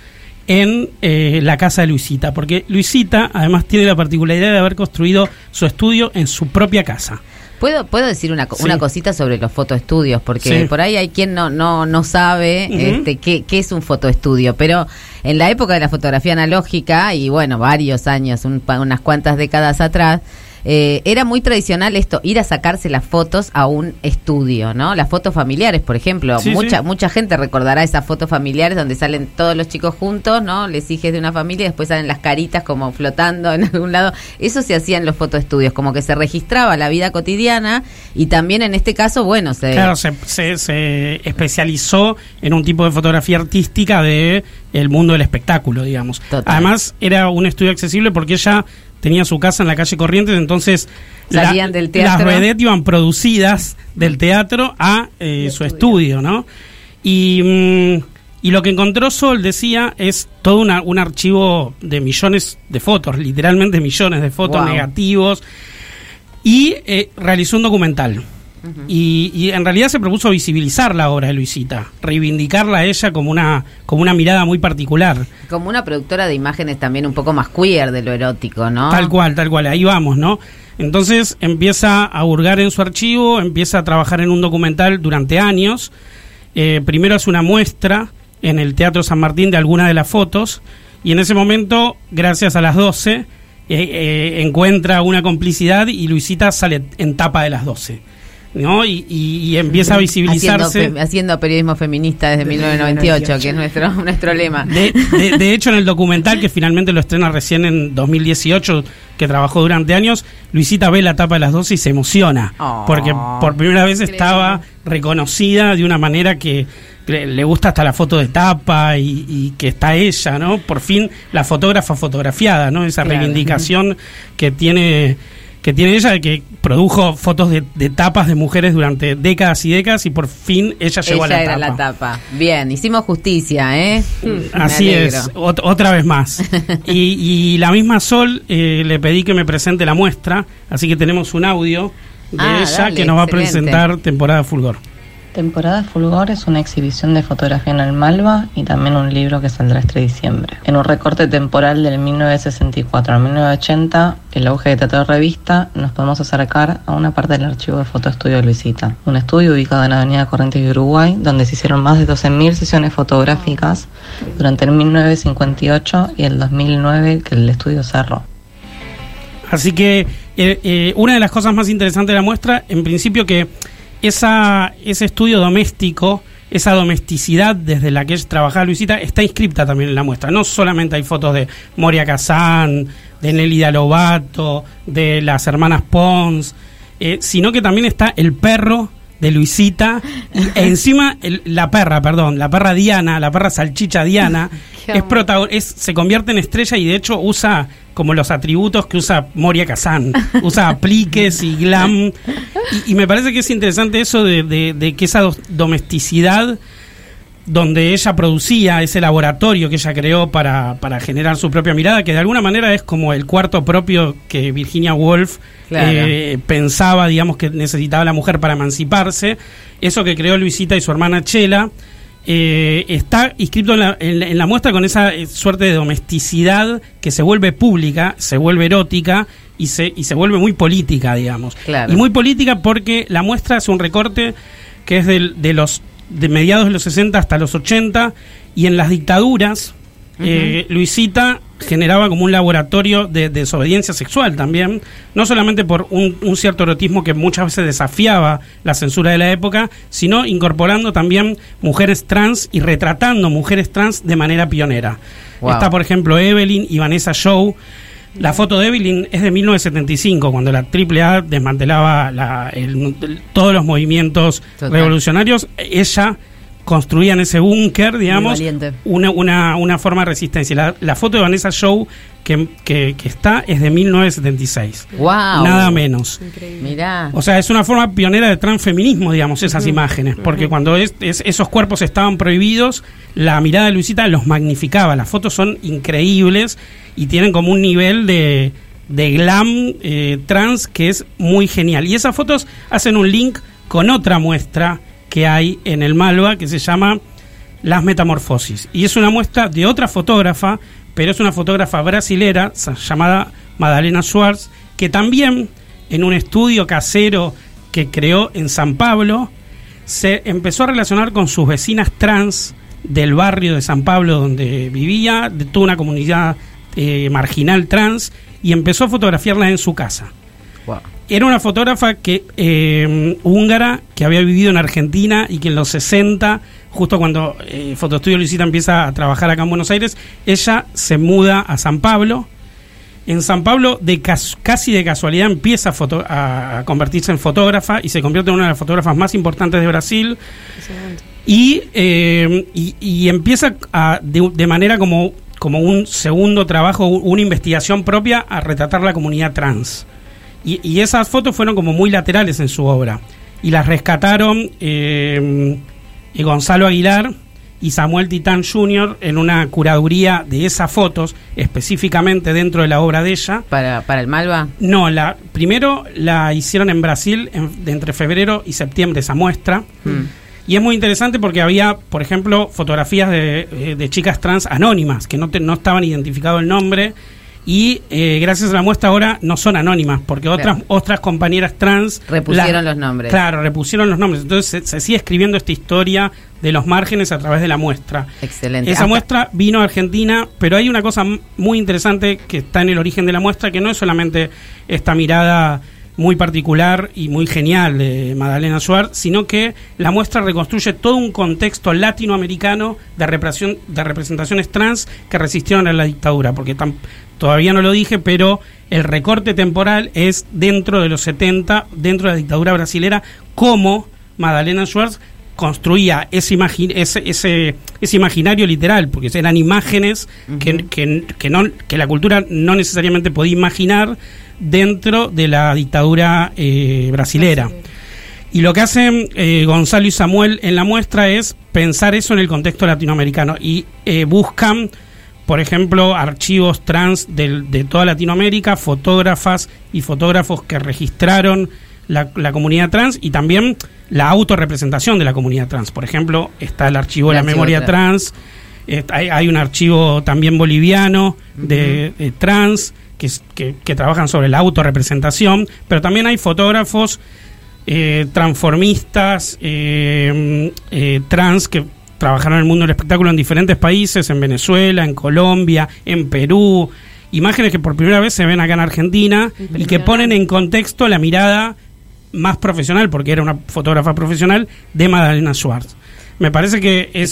en eh, la casa de Luisita, porque Luisita además tiene la particularidad de haber construido su estudio en su propia casa. ¿Puedo, puedo decir una, una cosita sobre los fotoestudios? Porque por ahí hay quien no, no, no sabe este, qué, qué es un fotoestudio. Pero en la época de la fotografía analógica, y bueno, varios años, unas cuantas décadas atrás, eh, era muy tradicional esto, ir a sacarse las fotos a un estudio, ¿no? Las fotos familiares, por ejemplo. mucha mucha gente recordará esas fotos familiares donde salen todos los chicos juntos, ¿no? Les hijes de una familia y después salen las caritas como flotando en algún lado. Eso se hacía en los fotoestudios, como que se registraba la vida cotidiana y también en este caso, bueno, se... Claro, se, se, especializó en un tipo de fotografía artística de el mundo del espectáculo, digamos. Además, era un estudio accesible porque ella tenía su casa en la calle Corrientes, entonces Salían del teatro. las vedettes iban producidas del teatro a eh, su estudio, ¿no? Y, mm, y, lo que encontró Sol, decía, es todo un archivo de millones de fotos, literalmente millones de fotos negativos, y eh, realizó un documental y, en realidad se propuso visibilizar la obra de Luisita, reivindicarla a ella como una, como una mirada muy particular. Como una productora de imágenes también un poco más queer de lo erótico, ¿no? Tal cual, tal cual, ahí vamos, ¿no? Entonces empieza a hurgar en su archivo, empieza a trabajar en un documental durante años. Eh, primero hace una muestra en el Teatro San Martín de algunas de las fotos y en ese momento, gracias a las 12, eh, eh, encuentra una complicidad y Luisita sale en tapa de las 12. ¿No? Y, empieza a visibilizarse. Haciendo, periodismo feminista desde 1998, que es nuestro, nuestro lema. De, hecho, en el documental, que finalmente lo estrena recién en 2018, que trabajó durante años, Luisita ve la tapa de las dos y se emociona, oh. porque por primera vez estaba reconocida de una manera que le gusta hasta la foto de tapa y, que está ella, ¿no? Por fin la fotógrafa fotografiada, ¿no? Esa reivindicación que tiene que tiene ella, que produjo fotos de, tapas de mujeres durante décadas y décadas y por fin ella llegó a la era la tapa. Bien, hicimos justicia, ¿eh? Así es, otra vez más. y, la misma Sol eh, le pedí que me presente la muestra, así que tenemos un audio de ah, ella que nos va a presentar temporada Fulgor. Temporada Fulgor es una exhibición de fotografía en el Malva y también un libro que saldrá este diciembre. En un recorte temporal del 1964 al 1980, el auge de teatro revista, nos podemos acercar a una parte del archivo de Fotoestudio Luisita, un estudio ubicado en la Avenida Corrientes de Uruguay, donde se hicieron más de 12.000 sesiones fotográficas durante el 1958 y el 2009 que el estudio cerró. Así que eh, eh, una de las cosas más interesantes de la muestra, en principio que esa, ese estudio doméstico, esa domesticidad desde la que trabajaba Luisita, está inscripta también en la muestra. No solamente hay fotos de Moria Kazán, de Nelly Lobato, de las hermanas Pons, eh, sino que también está el perro de Luisita. Y encima, el- la perra, perdón, la perra Diana, la perra salchicha Diana, es es, se convierte en estrella y de hecho usa como los atributos que usa Moria Kazan. Usa apliques y glam. Y, y me parece que es interesante eso de, de- de que esa do- domesticidad donde ella producía ese laboratorio que ella creó para, para generar su propia mirada, que de alguna manera es como el cuarto propio que Virginia Woolf Claro. eh, pensaba, digamos, que necesitaba la mujer para emanciparse. Eso que creó Luisita y su hermana Chela. eh, está inscrito en la, en la- en la muestra con esa eh, suerte de domesticidad que se vuelve pública, se vuelve erótica y se, y se vuelve muy política, digamos. Claro. Y muy política porque la muestra es un recorte que es del- de los de mediados de los 60 hasta los 80 y en las dictaduras eh, Luisita generaba como un laboratorio de, de desobediencia sexual también, no solamente por un, un cierto erotismo que muchas veces desafiaba la censura de la época, sino incorporando también mujeres trans y retratando mujeres trans de manera pionera. Wow. Está, por ejemplo, Evelyn y Vanessa Shaw. La foto de Evelyn es de 1975, cuando la AAA desmantelaba la- el- el- todos los movimientos Total. revolucionarios. Ella construía en ese búnker, digamos, una, una, una forma de resistencia. La, la foto de Vanessa Shaw que, que, que está es de 1976. Wow. Nada menos. Mirá. O sea, es una forma pionera de transfeminismo, digamos, esas imágenes, porque cuando es- es- esos cuerpos estaban prohibidos, la mirada de Luisita los magnificaba. Las fotos son increíbles y tienen como un nivel de, de glam eh, trans que es muy genial. Y esas fotos hacen un link con otra muestra que hay en el Malva que se llama Las Metamorfosis. Y es una muestra de otra fotógrafa, pero es una fotógrafa brasilera llamada Madalena Schwartz, que también en un estudio casero que creó en San Pablo, se empezó a relacionar con sus vecinas trans del barrio de San Pablo donde vivía, de toda una comunidad eh, marginal trans, y empezó a fotografiarlas en su casa. Wow. Era una fotógrafa que eh, húngara que había vivido en Argentina y que en los 60, justo cuando eh, Fotoestudio Luisita empieza a trabajar acá en Buenos Aires, ella se muda a San Pablo. En San Pablo, de cas- casi de casualidad, empieza a, foto- a- convertirse en fotógrafa y se convierte en una de las fotógrafas más importantes de Brasil. Y, eh, y, y empieza a, de, de manera como, como un segundo trabajo, una investigación propia a retratar la comunidad trans. Y, y esas fotos fueron como muy laterales en su obra. Y las rescataron eh, eh, Gonzalo Aguilar y Samuel Titán Jr. en una curaduría de esas fotos, específicamente dentro de la obra de ella. ¿Para, para el Malva? No, la, primero la hicieron en Brasil en- de entre febrero y septiembre esa muestra. Mm. Y es muy interesante porque había, por ejemplo, fotografías de, eh, de chicas trans anónimas, que no, te- no estaban identificado el nombre. Y eh, gracias a la muestra ahora no son anónimas, porque otras, Claro. otras compañeras trans... Repusieron los nombres. Claro, repusieron los nombres. Entonces se, se sigue escribiendo esta historia de los márgenes a través de la muestra. Excelente. Esa Hasta- muestra vino a Argentina, pero hay una cosa muy interesante que está en el origen de la muestra, que no es solamente esta mirada muy particular y muy genial de Madalena Schwartz, sino que la muestra reconstruye todo un contexto latinoamericano de, represión, de representaciones trans que resistieron a la dictadura, porque tam- todavía no lo dije, pero el recorte temporal es dentro de los 70, dentro de la dictadura brasilera, como Madalena Schwartz construía ese, imagi- ese, ese, ese imaginario literal, porque eran imágenes que, que, que no, que la cultura no necesariamente podía imaginar dentro de la dictadura eh, brasilera. Y lo que hacen eh, Gonzalo y Samuel en la muestra es pensar eso en el contexto latinoamericano y eh, buscan, por ejemplo, archivos trans del- de toda Latinoamérica, fotógrafas y fotógrafos que registraron la, la comunidad trans y también la autorrepresentación de la comunidad trans. Por ejemplo, está el archivo de la archivo memoria trans. trans, eh, hay, hay un archivo también boliviano de, de trans que, es- que, que trabajan sobre la autorrepresentación, pero también hay fotógrafos eh, transformistas, eh, eh, trans que trabajaron en el mundo del espectáculo en diferentes países, en Venezuela, en Colombia, en Perú, imágenes que por primera vez se ven acá en Argentina y que ponen en contexto la mirada más profesional, porque era una fotógrafa profesional, de Madalena Schwartz. Me parece que es,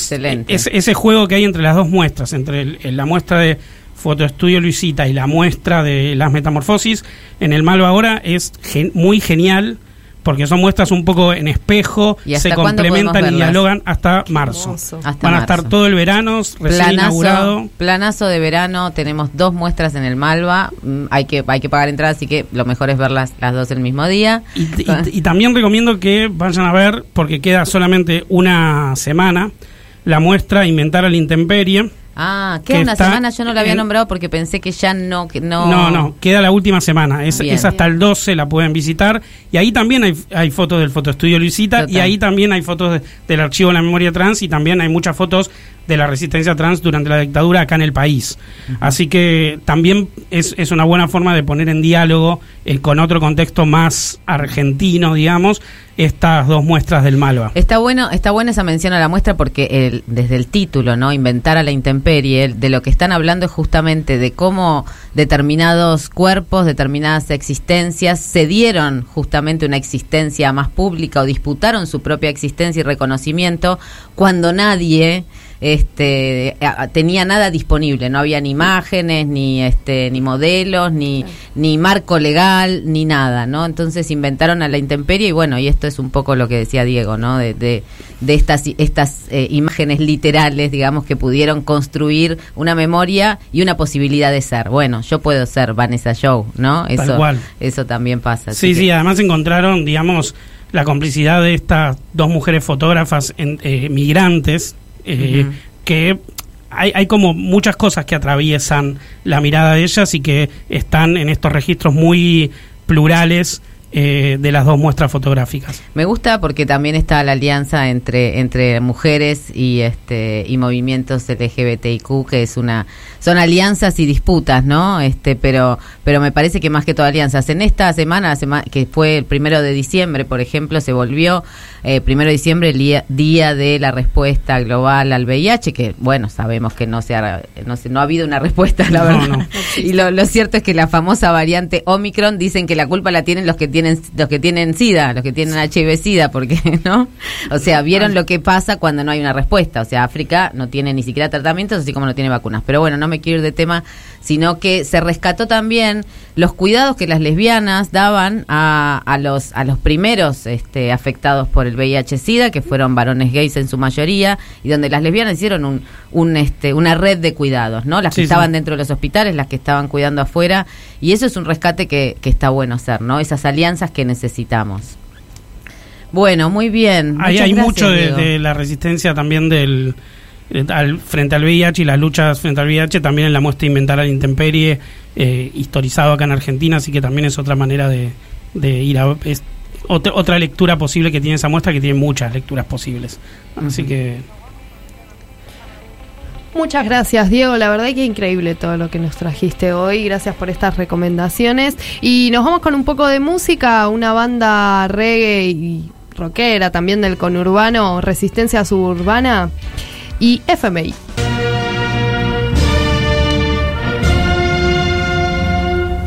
es ese juego que hay entre las dos muestras, entre el- el- la muestra de Fotoestudio Luisita y la muestra de las metamorfosis, en el Malo ahora es gen- muy genial porque son muestras un poco en espejo, ¿Y se complementan y dialogan hasta marzo. Hasta Van a estar todo el verano, recién inaugurado. planazo de verano, tenemos dos muestras en el Malva, mm, hay que hay que pagar entrada, así que lo mejor es verlas las dos el mismo día. Y, y- y también recomiendo que vayan a ver, porque queda solamente una semana, la muestra Inventar a la Intemperie. Ah, que queda una está semana, yo no la había en- nombrado porque pensé que ya no que no No, no, queda la última semana. Es, es hasta el 12, la pueden visitar. Y ahí también hay, hay fotos del fotoestudio Luisita. Total. Y ahí también hay fotos de- del archivo de la memoria trans. Y también hay muchas fotos de la resistencia trans durante la dictadura acá en el país. Así que también es, es una buena forma de poner en diálogo eh, con otro contexto más argentino, digamos, estas dos muestras del Malva. Está bueno, está buena esa mención a la muestra porque el, desde el título, ¿no? Inventar a la intemperie, el- de lo que están hablando es justamente de cómo determinados cuerpos, determinadas existencias se dieron justamente una existencia más pública o disputaron su propia existencia y reconocimiento cuando nadie este tenía nada disponible, no había ni imágenes, ni este ni modelos, ni ni marco legal, ni nada, ¿no? Entonces inventaron a la intemperie y bueno, y esto es un poco lo que decía Diego, ¿no? De, de, de estas estas eh, imágenes literales, digamos, que pudieron construir una memoria y una posibilidad de ser. Bueno, yo puedo ser Vanessa Joe, ¿no? Tal Eso cual. eso también pasa. Sí, sí, que- además encontraron, digamos, la complicidad de estas dos mujeres fotógrafas en- eh, migrantes, eh, que hay, hay como muchas cosas que atraviesan la mirada de ellas y que están en estos registros muy plurales eh, de las dos muestras fotográficas. Me gusta porque también está la alianza entre entre mujeres y este y movimientos LGBTIQ que es una son alianzas y disputas, ¿no? Este, pero pero me parece que más que todo alianzas. En esta semana, sema- que fue el primero de diciembre, por ejemplo, se volvió eh, primero de diciembre el día, día de la respuesta global al VIH, que bueno sabemos que no se ha no, se- no ha habido una respuesta, la No, verdad. no. Y lo, lo cierto es que la famosa variante Omicron dicen que la culpa la tienen los que tienen los que tienen SIDA, los que tienen HIV SIDA, porque no, o sea, vieron lo que pasa cuando no hay una respuesta. O sea, África no tiene ni siquiera tratamientos, así como no tiene vacunas. Pero bueno, no me quiero ir de tema, sino que se rescató también los cuidados que las lesbianas daban a, a los a los primeros este, afectados por el VIH/SIDA, que fueron varones gays en su mayoría, y donde las lesbianas hicieron un, un este una red de cuidados, ¿no? Las que sí. estaban dentro de los hospitales, las que estaban cuidando afuera, y eso es un rescate que, que está bueno hacer, ¿no? Esas alianzas que necesitamos. Bueno, muy bien. Ahí Muchas hay gracias, mucho de, la resistencia también del al- frente al VIH y las luchas frente al VIH también en la muestra Inventar a la Intemperie eh, historizado acá en Argentina así que también es otra manera de, de ir a es otra, otra lectura posible que tiene esa muestra que tiene muchas lecturas posibles así que Muchas gracias, Diego. La verdad que increíble todo lo que nos trajiste hoy. Gracias por estas recomendaciones. Y nos vamos con un poco de música, una banda reggae y rockera también del conurbano, Resistencia Suburbana y FMI.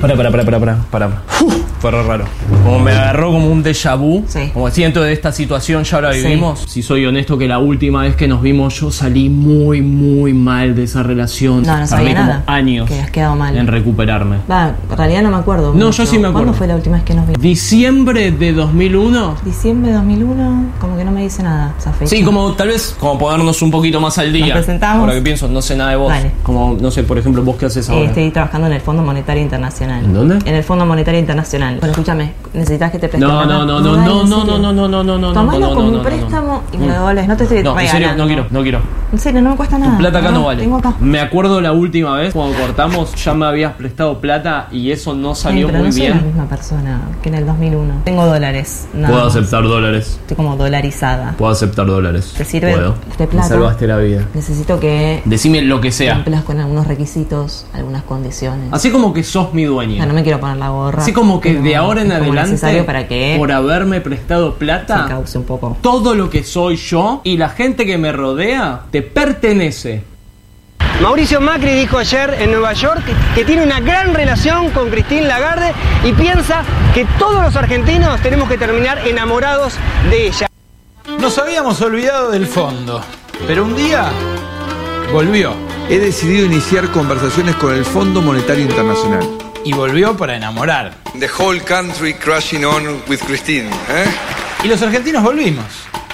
Para, para, para, para, para, para. Uf, fue re raro. Como me agarró como un déjà vu. Como siento de esta situación ya la Sí. vivimos. Si soy honesto que la última vez que nos vimos yo salí muy, muy mal de esa relación. No, no sabía como nada. años Que has quedado mal. en recuperarme. Va, en realidad no me acuerdo. No, mucho. yo sí me acuerdo. ¿Cuándo fue la última vez que nos vimos? Diciembre de 2001. Diciembre de 2001, como que no me dice nada esa fecha. Sí, como tal vez como ponernos un poquito más al día. Nos presentamos. Ahora que pienso, no sé nada de vos. Como, no sé, por ejemplo, vos qué haces Eh, ahora. estoy trabajando en el Fondo Monetario Internacional. ¿En dónde? En el Fondo Monetario Internacional. Bueno, escúchame, necesitas que te preste No, plata? no, no, no, no, no, no, no, no, no, no, Tomalo no, no, como no, un no, no. préstamo y me Mm. lo. No te estoy No, en serio, no quiero, no quiero. En serio, no me cuesta nada. Tu plata acá no vale. Tengo acá. Me acuerdo la última vez cuando cortamos, ya me habías prestado plata y eso no salió muy no soy la bien. misma persona que en el 2001. Tengo dólares. Puedo aceptar dólares. Estoy como dolarizada. Puedo aceptar dólares. ¿Te sirve plata? Me salvaste la vida. Necesito que Decime lo que sea. cumplas con algunos requisitos, algunas condiciones. Así como que sos mi sea, no me quiero poner la gorra. Así como que de ahora en adelante, necesario para que por haberme prestado plata, se cause un poco. todo lo que soy yo y la gente que me rodea te pertenece. Mauricio Macri dijo ayer en Nueva York que, que tiene una gran relación con Christine Lagarde y piensa que todos los argentinos tenemos que terminar enamorados de ella. Nos habíamos olvidado del fondo, pero un día volvió. He decidido iniciar conversaciones con el Fondo Monetario Internacional. Y volvió para enamorar. The whole country crashing on with Christine. ¿eh? Y los argentinos volvimos.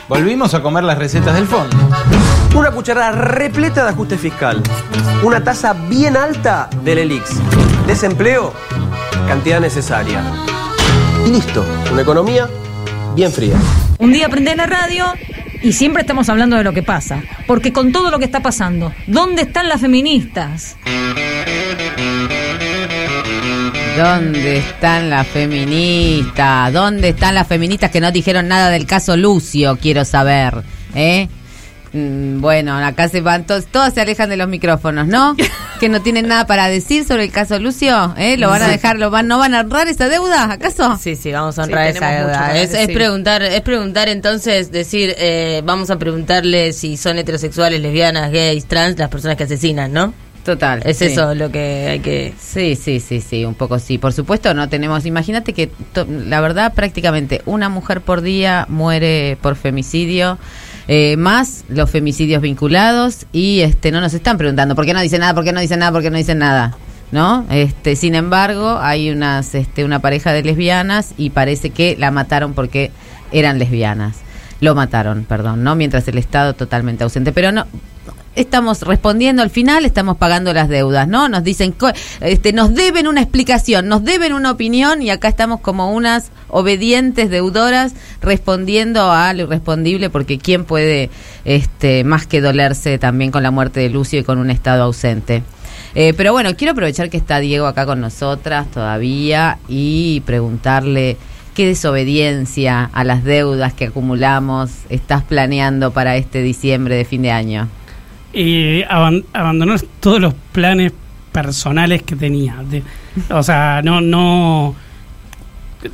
Volvimos a comer las recetas del fondo. Una cucharada repleta de ajuste fiscal. Una tasa bien alta del ELIX. Desempleo, cantidad necesaria. Y listo, una economía bien fría. Un día prendés la radio y siempre estamos hablando de lo que pasa. Porque con todo lo que está pasando, ¿dónde están las feministas? ¿Dónde están las feministas? ¿Dónde están las feministas que no dijeron nada del caso Lucio? Quiero saber, ¿eh? Mm, Bueno, acá se van todos, todos se alejan de los micrófonos, ¿no? Que no tienen nada para decir sobre el caso Lucio, ¿eh? ¿Lo van a Sí. dejar, lo van, no van a honrar esa deuda, acaso? Sí, sí, vamos a Sí, honrar tenemos esa mucho deuda. Es, es preguntar, es preguntar entonces, decir, eh, vamos a preguntarle si son heterosexuales, lesbianas, gays, trans, las personas que asesinan, ¿no? Total. Es sí. eso lo que hay que... Sí, sí, sí, sí, un poco sí. Por supuesto no tenemos, imagínate que to- la verdad prácticamente una mujer por día muere por femicidio. eh, más los femicidios vinculados y este no nos están preguntando por qué no dicen nada, por qué no dicen nada, por qué no dicen nada, ¿no? Este, sin embargo, hay unas este una pareja de lesbianas y parece que la mataron porque eran lesbianas. Lo mataron, perdón, ¿no? Mientras el Estado totalmente ausente, pero no estamos respondiendo al final, estamos pagando las deudas, ¿no? Nos dicen, este, nos deben una explicación, nos deben una opinión y acá estamos como unas obedientes deudoras respondiendo a lo irrespondible porque quién puede, este, más que dolerse también con la muerte de Lucio y con un Estado ausente. Eh, pero bueno, quiero aprovechar que está Diego acá con nosotras todavía y preguntarle qué desobediencia a las deudas que acumulamos estás planeando para este diciembre de fin de año. Eh, aban- abandonar todos los planes personales que tenía. De- o sea, no, no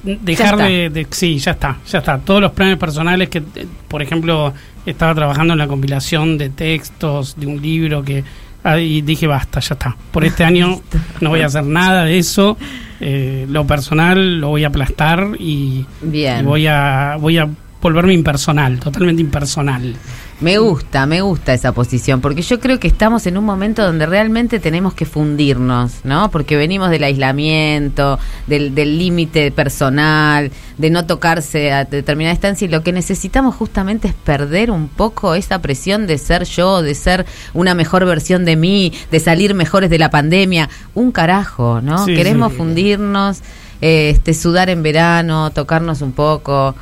dejar de, de- sí, ya está, ya está. Todos los planes personales que, eh, por ejemplo, estaba trabajando en la compilación de textos de un libro que ah, y dije basta, ya está. Por este año no voy a hacer nada de eso. Eh, lo personal lo voy a aplastar y, Bien. y voy a voy a volverme impersonal, totalmente impersonal. Me gusta, me gusta esa posición, porque yo creo que estamos en un momento donde realmente tenemos que fundirnos, ¿no? Porque venimos del aislamiento, del del límite personal, de no tocarse a determinada instancia, y lo que necesitamos justamente es perder un poco esa presión de ser yo, de ser una mejor versión de mí, de salir mejores de la pandemia. Un carajo, ¿no? Sí, Queremos sí. fundirnos, este, sudar en verano, tocarnos un poco.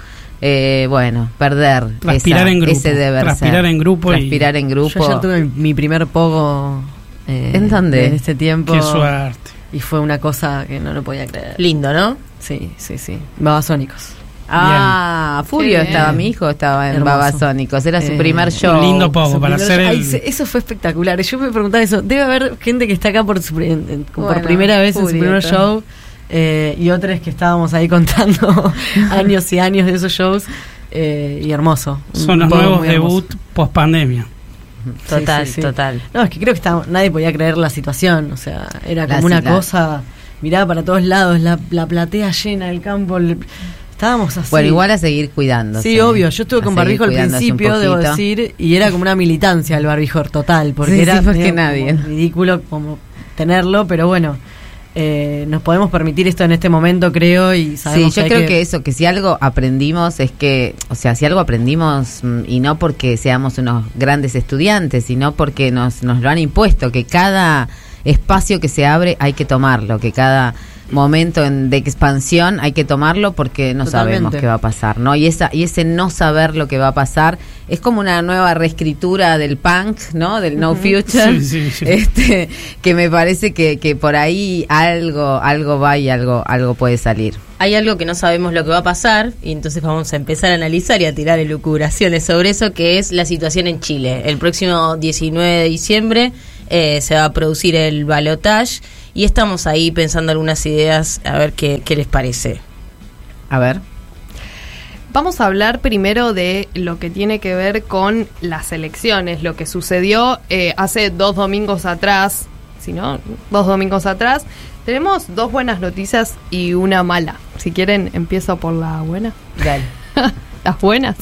Eh, bueno, perder Transpirar esa- en grupo, ese deber transpirar ser. en grupo y- Transpirar en grupo. Yo ya tuve mi primer pogo eh, ¿En dónde? En este tiempo. Qué suerte. Y fue una cosa que no lo podía creer. Lindo, ¿no? Sí, sí, sí. Babasónicos. Ah, Fulio Qué estaba, bien. mi hijo estaba en Hermoso. Babasónicos, era su Eh, primer show. Un lindo poco para hacer el... Ay, eso fue espectacular. Yo me preguntaba eso. Debe haber gente que está acá por, su pri- en- por primera vez en su primer show. Eh, y otros que estábamos ahí contando años y años de esos shows. eh, y hermoso. Son los nuevos debut post pandemia. Total, Sí, sí, sí. total. No, es que creo que estábamos- nadie podía creer la situación. O sea, era La como una cosa. Miraba para todos lados, la, la platea llena del campo. el- estábamos así. Bueno, igual a seguir cuidándose. Sí, obvio. Yo estuve A con barbijo al principio, debo decir, y era como una militancia el barbijo total, porque Sí, era que nadie. ridículo como tenerlo, pero bueno, eh, nos podemos permitir esto en este momento, creo, y Sí, sabemos yo hay creo que... eso, que si algo aprendimos es que, o sea, si algo aprendimos, mm, y no porque seamos unos grandes estudiantes, sino porque nos, nos lo han impuesto, que cada espacio que se abre hay que tomarlo, que cada momento en- de expansión hay que tomarlo porque no Totalmente. sabemos qué va a pasar, ¿no? Y esa y ese no saber lo que va a pasar es como una nueva reescritura del punk, ¿no? Del no future. Sí, sí, sí. Este, que me parece que, que por ahí algo algo va y algo algo puede salir. Hay algo que no sabemos lo que va a pasar y entonces vamos a empezar a analizar y a tirar elucubraciones sobre eso, que es la situación en Chile. El próximo 19 de diciembre eh, se va a producir el balotage y estamos ahí pensando algunas ideas a ver qué, qué les parece. A ver. Vamos a hablar primero de lo que tiene que ver con las elecciones, lo que sucedió eh, hace dos domingos atrás, si no, dos domingos atrás. Tenemos dos buenas noticias y una mala. Si quieren, empiezo por la buena. Dale. las buenas.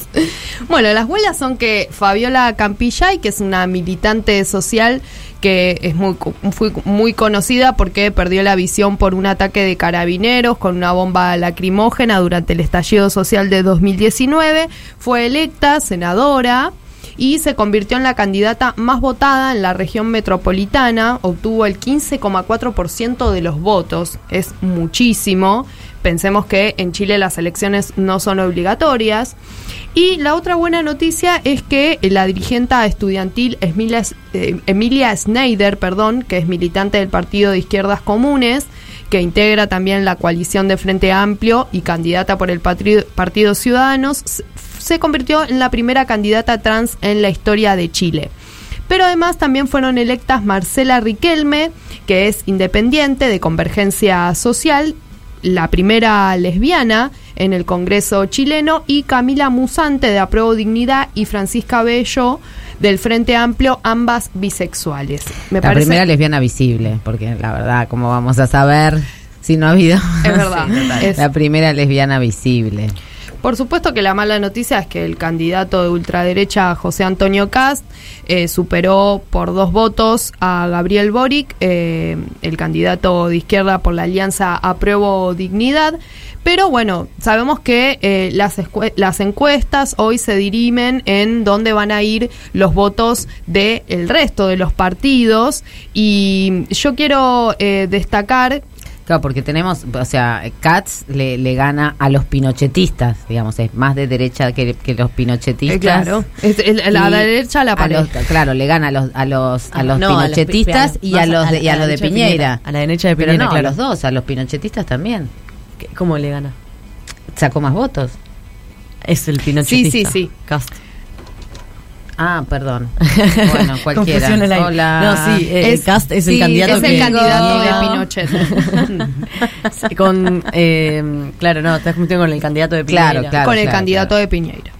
Bueno, las buenas son que Fabiola Campillay, que es una militante social que es muy, fue muy conocida porque perdió la visión por un ataque de carabineros con una bomba lacrimógena durante el estallido social de 2019, fue electa senadora y se convirtió en la candidata más votada en la región metropolitana, obtuvo el 15,4% de los votos, es muchísimo. Pensemos que en Chile las elecciones no son obligatorias. Y la otra buena noticia es que la dirigente estudiantil Emilia, eh, Emilia Schneider, perdón, que es militante del Partido de Izquierdas Comunes, que integra también la coalición de Frente Amplio y candidata por el Partido Ciudadanos, se convirtió en la primera candidata trans en la historia de Chile. Pero además también fueron electas Marcela Riquelme, que es independiente de Convergencia Social, la primera lesbiana en el Congreso chileno, y Camila Musante de Apruebo Dignidad y Francisca Bello del Frente Amplio, ambas bisexuales. Me la parece primera lesbiana visible, porque la verdad, ¿cómo vamos a saber si no ha habido? Es verdad. Sí. Es- La primera lesbiana visible. Por supuesto que la mala noticia es que el candidato de ultraderecha José Antonio Cast eh, superó por dos votos a Gabriel Boric, eh, el candidato de izquierda por la alianza Apruebo Dignidad. Pero bueno, sabemos que eh, las, las encuestas hoy se dirimen en dónde van a ir los votos del resto de los partidos. Y yo quiero destacar Claro, porque tenemos, o sea, Katz le, le gana a los pinochetistas, digamos, es más de derecha que, que los pinochetistas. Eh, claro. Es- la- la derecha la a pared. claro, le gana a los a los a Ah, los no, a los pi- pinochetistas y a los a de, la- y a a los de Piñera. Piñera. A la derecha de Pero Piñera, no, claro. a los dos, a los pinochetistas también. ¿Cómo le gana? Sacó más votos. Es el pinochetista. Sí, sí, sí. Cast. Ah, perdón. Bueno, cualquiera. Hola. No, sí, eh, Cast es el sí, candidato es que el candidato Diego- de Pinochet. Sí, con eh, claro, no, estás confundiendo con el candidato de Piñera. Claro, claro. con el candidato de Piñeira.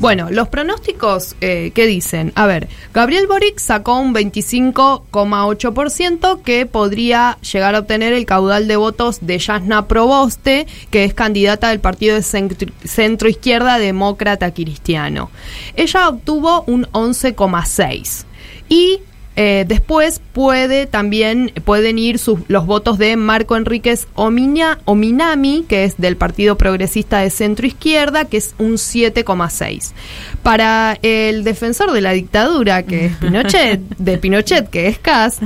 Bueno, los pronósticos, eh, ¿qué dicen? A ver, Gabriel Boric sacó un 25,8% que podría llegar a obtener el caudal de votos de Yasna Proboste, que es candidata del partido de centro, centro izquierda demócrata cristiano. Ella obtuvo un 11,6%. Y eh, después puede también pueden ir sus, los votos de Marco Enríquez Omina- Ominami, que es del Partido Progresista de Centro Izquierda, que es un 7,6. Para el defensor de la dictadura, que es Pinochet, de Pinochet, que es Cas,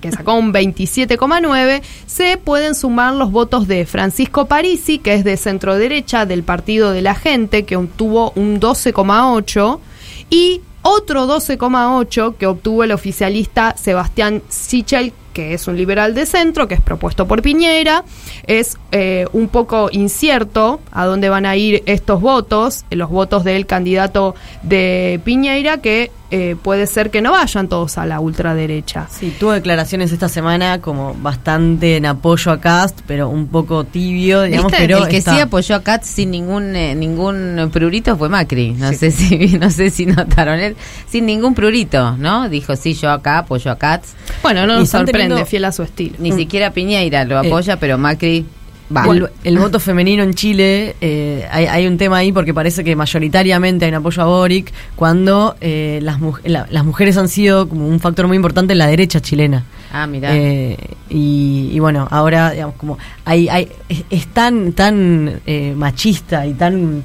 que sacó un 27,9, se pueden sumar los votos de Francisco Parisi, que es de centro derecha del Partido de la Gente, que obtuvo un 12,8 y otro 12,8 que obtuvo el oficialista Sebastián Sichel, que es un liberal de centro, que es propuesto por Piñera. Es eh, un poco incierto a dónde van a ir estos votos, los votos del candidato de Piñera, que eh, puede ser que no vayan todos a la ultraderecha. Sí, tuvo declaraciones esta semana como bastante en apoyo a Cast, pero un poco tibio, digamos, ¿Viste? pero el que está- sí apoyó a Katz sin ningún eh, ningún prurito fue Macri. No sé si no sé si notaron él sin ningún prurito, ¿no? Dijo sí yo acá apoyo a Katz. Bueno, no nos sorprende, teniendo- fiel a su estilo. Ni siquiera Piñeira lo Eh, apoya, pero Macri. El, el voto femenino en Chile, eh, hay, hay un tema ahí porque parece que mayoritariamente hay un apoyo a Boric cuando eh, las, la- las mujeres han sido como un factor muy importante en la derecha chilena. Ah, mira. Eh, y, y bueno, ahora, digamos, como hay, hay, es, es tan, tan eh, machista y tan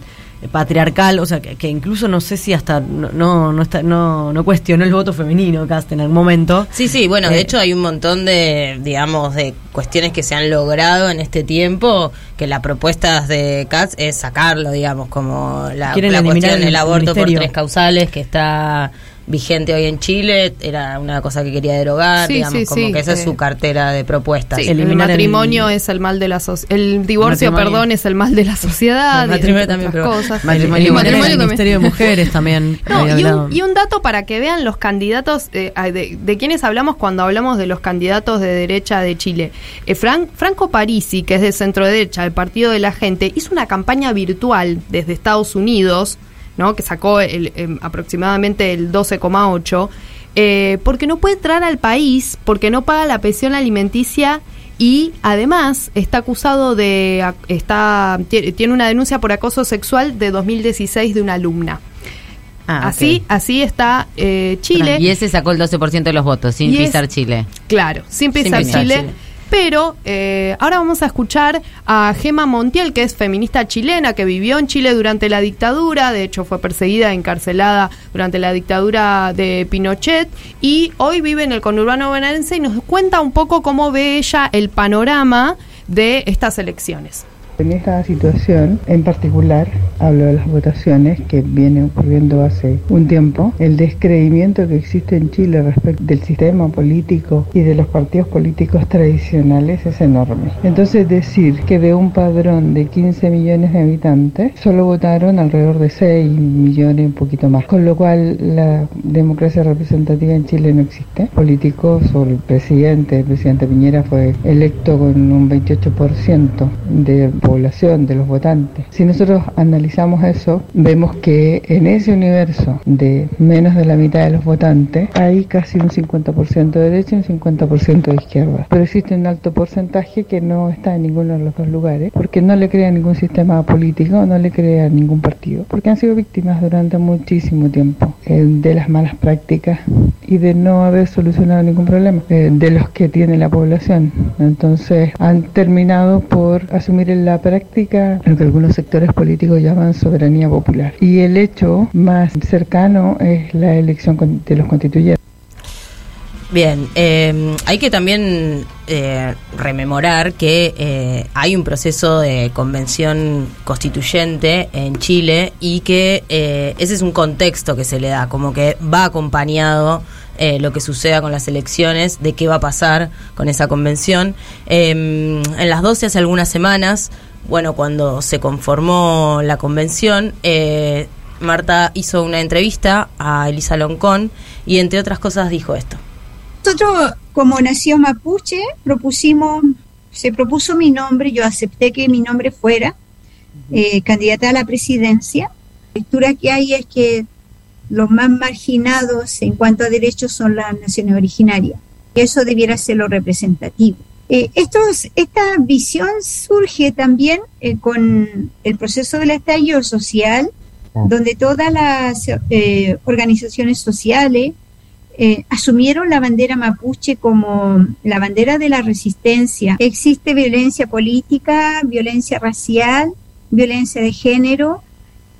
patriarcal, o sea, que, que incluso no sé si hasta no, no, no, está, no, no cuestionó el voto femenino, Cast, en algún momento. Sí, sí, bueno, de Eh, hecho hay un montón de, digamos, de cuestiones que se han logrado en este tiempo, que la propuesta de Katz es sacarlo, digamos, como la, la cuestión el del aborto por tres causales que está vigente hoy en Chile, era una cosa que quería derogar, Sí, digamos, sí, como sí, que esa es su cartera de propuestas. Sí, el matrimonio es el mal de la sociedad. El divorcio, perdón, es el mal de la sociedad. El y matrimonio también, otras pero- cosas. Matrimonio El matrimonio el también. Ministerio de Mujeres también No, y, un, y un dato para que vean los candidatos, eh, de, de quienes hablamos cuando hablamos de los candidatos de derecha de Chile. Eh, Fran- Franco Parisi, que es de centro derecha, del Partido de la Gente, hizo una campaña virtual desde Estados Unidos, ¿no? que sacó el, em, aproximadamente el 12,8, eh, porque no puede entrar al país, porque no paga la pensión alimenticia y además está acusado de está tie- tiene una denuncia por acoso sexual de 2016 de una alumna. Ah, así así está eh, Chile. Y ese sacó el 12% de los votos, sin es- pisar Chile. Claro, sin pisar pisar Chile. Chile. Pero eh, ahora vamos a escuchar a Gema Montiel, que es feminista chilena, que vivió en Chile durante la dictadura, de hecho fue perseguida, encarcelada durante la dictadura de Pinochet, y hoy vive en el conurbano bonaerense y nos cuenta un poco cómo ve ella el panorama de estas elecciones. En esta situación, en particular, hablo de las votaciones que vienen ocurriendo hace un tiempo, el descreimiento que existe en Chile respecto del sistema político y de los partidos políticos tradicionales es enorme. Entonces decir que de un padrón de 15 millones de habitantes, solo votaron alrededor de 6 millones, un poquito más, con lo cual la democracia representativa en Chile no existe. Políticos o el presidente, el presidente Piñera fue electo con un 28% de población, de los votantes. Si nosotros analizamos eso, vemos que en ese universo de menos de la mitad de los votantes hay casi un 50% de derecha y un 50% de izquierda. Pero existe un alto porcentaje que no está en ninguno de los dos lugares porque no le crea ningún sistema político, no le crea ningún partido, porque han sido víctimas durante muchísimo tiempo eh, de las malas prácticas y de no haber solucionado ningún problema eh, de los que tiene la población. Entonces han terminado por asumir la práctica lo que algunos sectores políticos llaman soberanía popular. Y el hecho más cercano es la elección de los constituyentes. Bien, eh, hay que también eh, rememorar que eh, hay un proceso de convención constituyente en Chile y que eh, ese es un contexto que se le da, como que va acompañado eh, lo que suceda con las elecciones, de qué va a pasar con esa convención. Eh, en las 12 hace algunas semanas, bueno, cuando se conformó la convención, eh, Marta hizo una entrevista a Elisa Loncón y entre otras cosas dijo esto. Nosotros, como nación mapuche, propusimos, se propuso mi nombre, yo acepté que mi nombre fuera eh, candidata a la presidencia. La lectura que hay es que los más marginados en cuanto a derechos son las naciones originarias. Y eso debiera ser lo representativo. Eh, estos, esta visión surge también eh, con el proceso del estallido social, donde todas las eh, organizaciones sociales asumieron la bandera mapuche como la bandera de la resistencia. Existe violencia política, violencia racial, violencia de género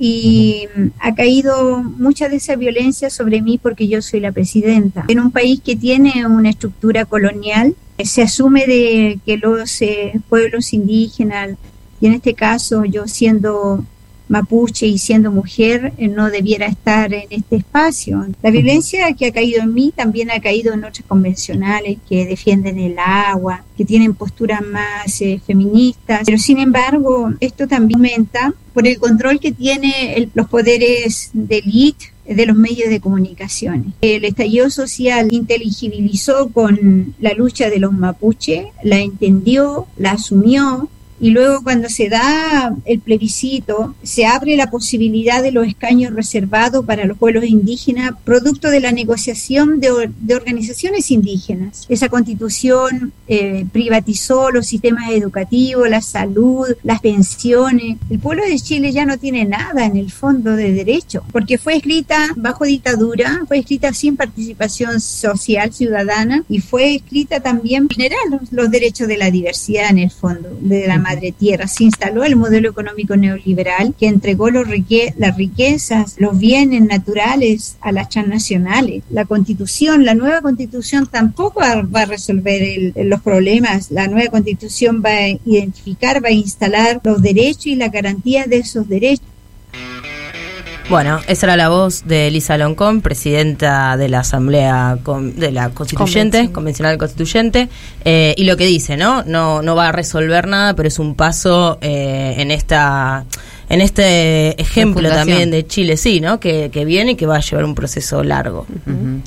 y ha caído mucha de esa violencia sobre mí porque yo soy la presidenta. En un país que tiene una estructura colonial, se asume de que los eh, pueblos indígenas, y en este caso yo siendo mapuche y siendo mujer eh, no debiera estar en este espacio. La violencia que ha caído en mí también ha caído en otras convencionales que defienden el agua, que tienen posturas más eh, feministas, pero sin embargo esto también aumenta por el control que tiene el- los poderes de élite de los medios de comunicación. El estallido social inteligibilizó con la lucha de los mapuche, la entendió, la asumió, y luego cuando se da el plebiscito, se abre la posibilidad de los escaños reservados para los pueblos indígenas, producto de la negociación de, de organizaciones indígenas. Esa constitución eh, privatizó los sistemas educativos, la salud, las pensiones. El pueblo de Chile ya no tiene nada en el fondo de derecho, porque fue escrita bajo dictadura, fue escrita sin participación social ciudadana y fue escrita también general los, los derechos de la diversidad en el fondo, de la madre tierra. Se instaló el modelo económico neoliberal que entregó las riquezas, los bienes naturales a las transnacionales. La constitución, la nueva constitución tampoco va, a resolver los problemas. La nueva constitución va a identificar, va a instalar los derechos y la garantía de esos derechos. Bueno, esa era la voz de Elisa Loncón, presidenta de la Asamblea Con- de la Constituyente, Convención. Convencional Constituyente, eh, y lo que dice, ¿no? No, no va a resolver nada, pero es un paso eh, en esta en este ejemplo también de Chile, sí, ¿no? Que, que viene y que va a llevar un proceso largo. Ujú.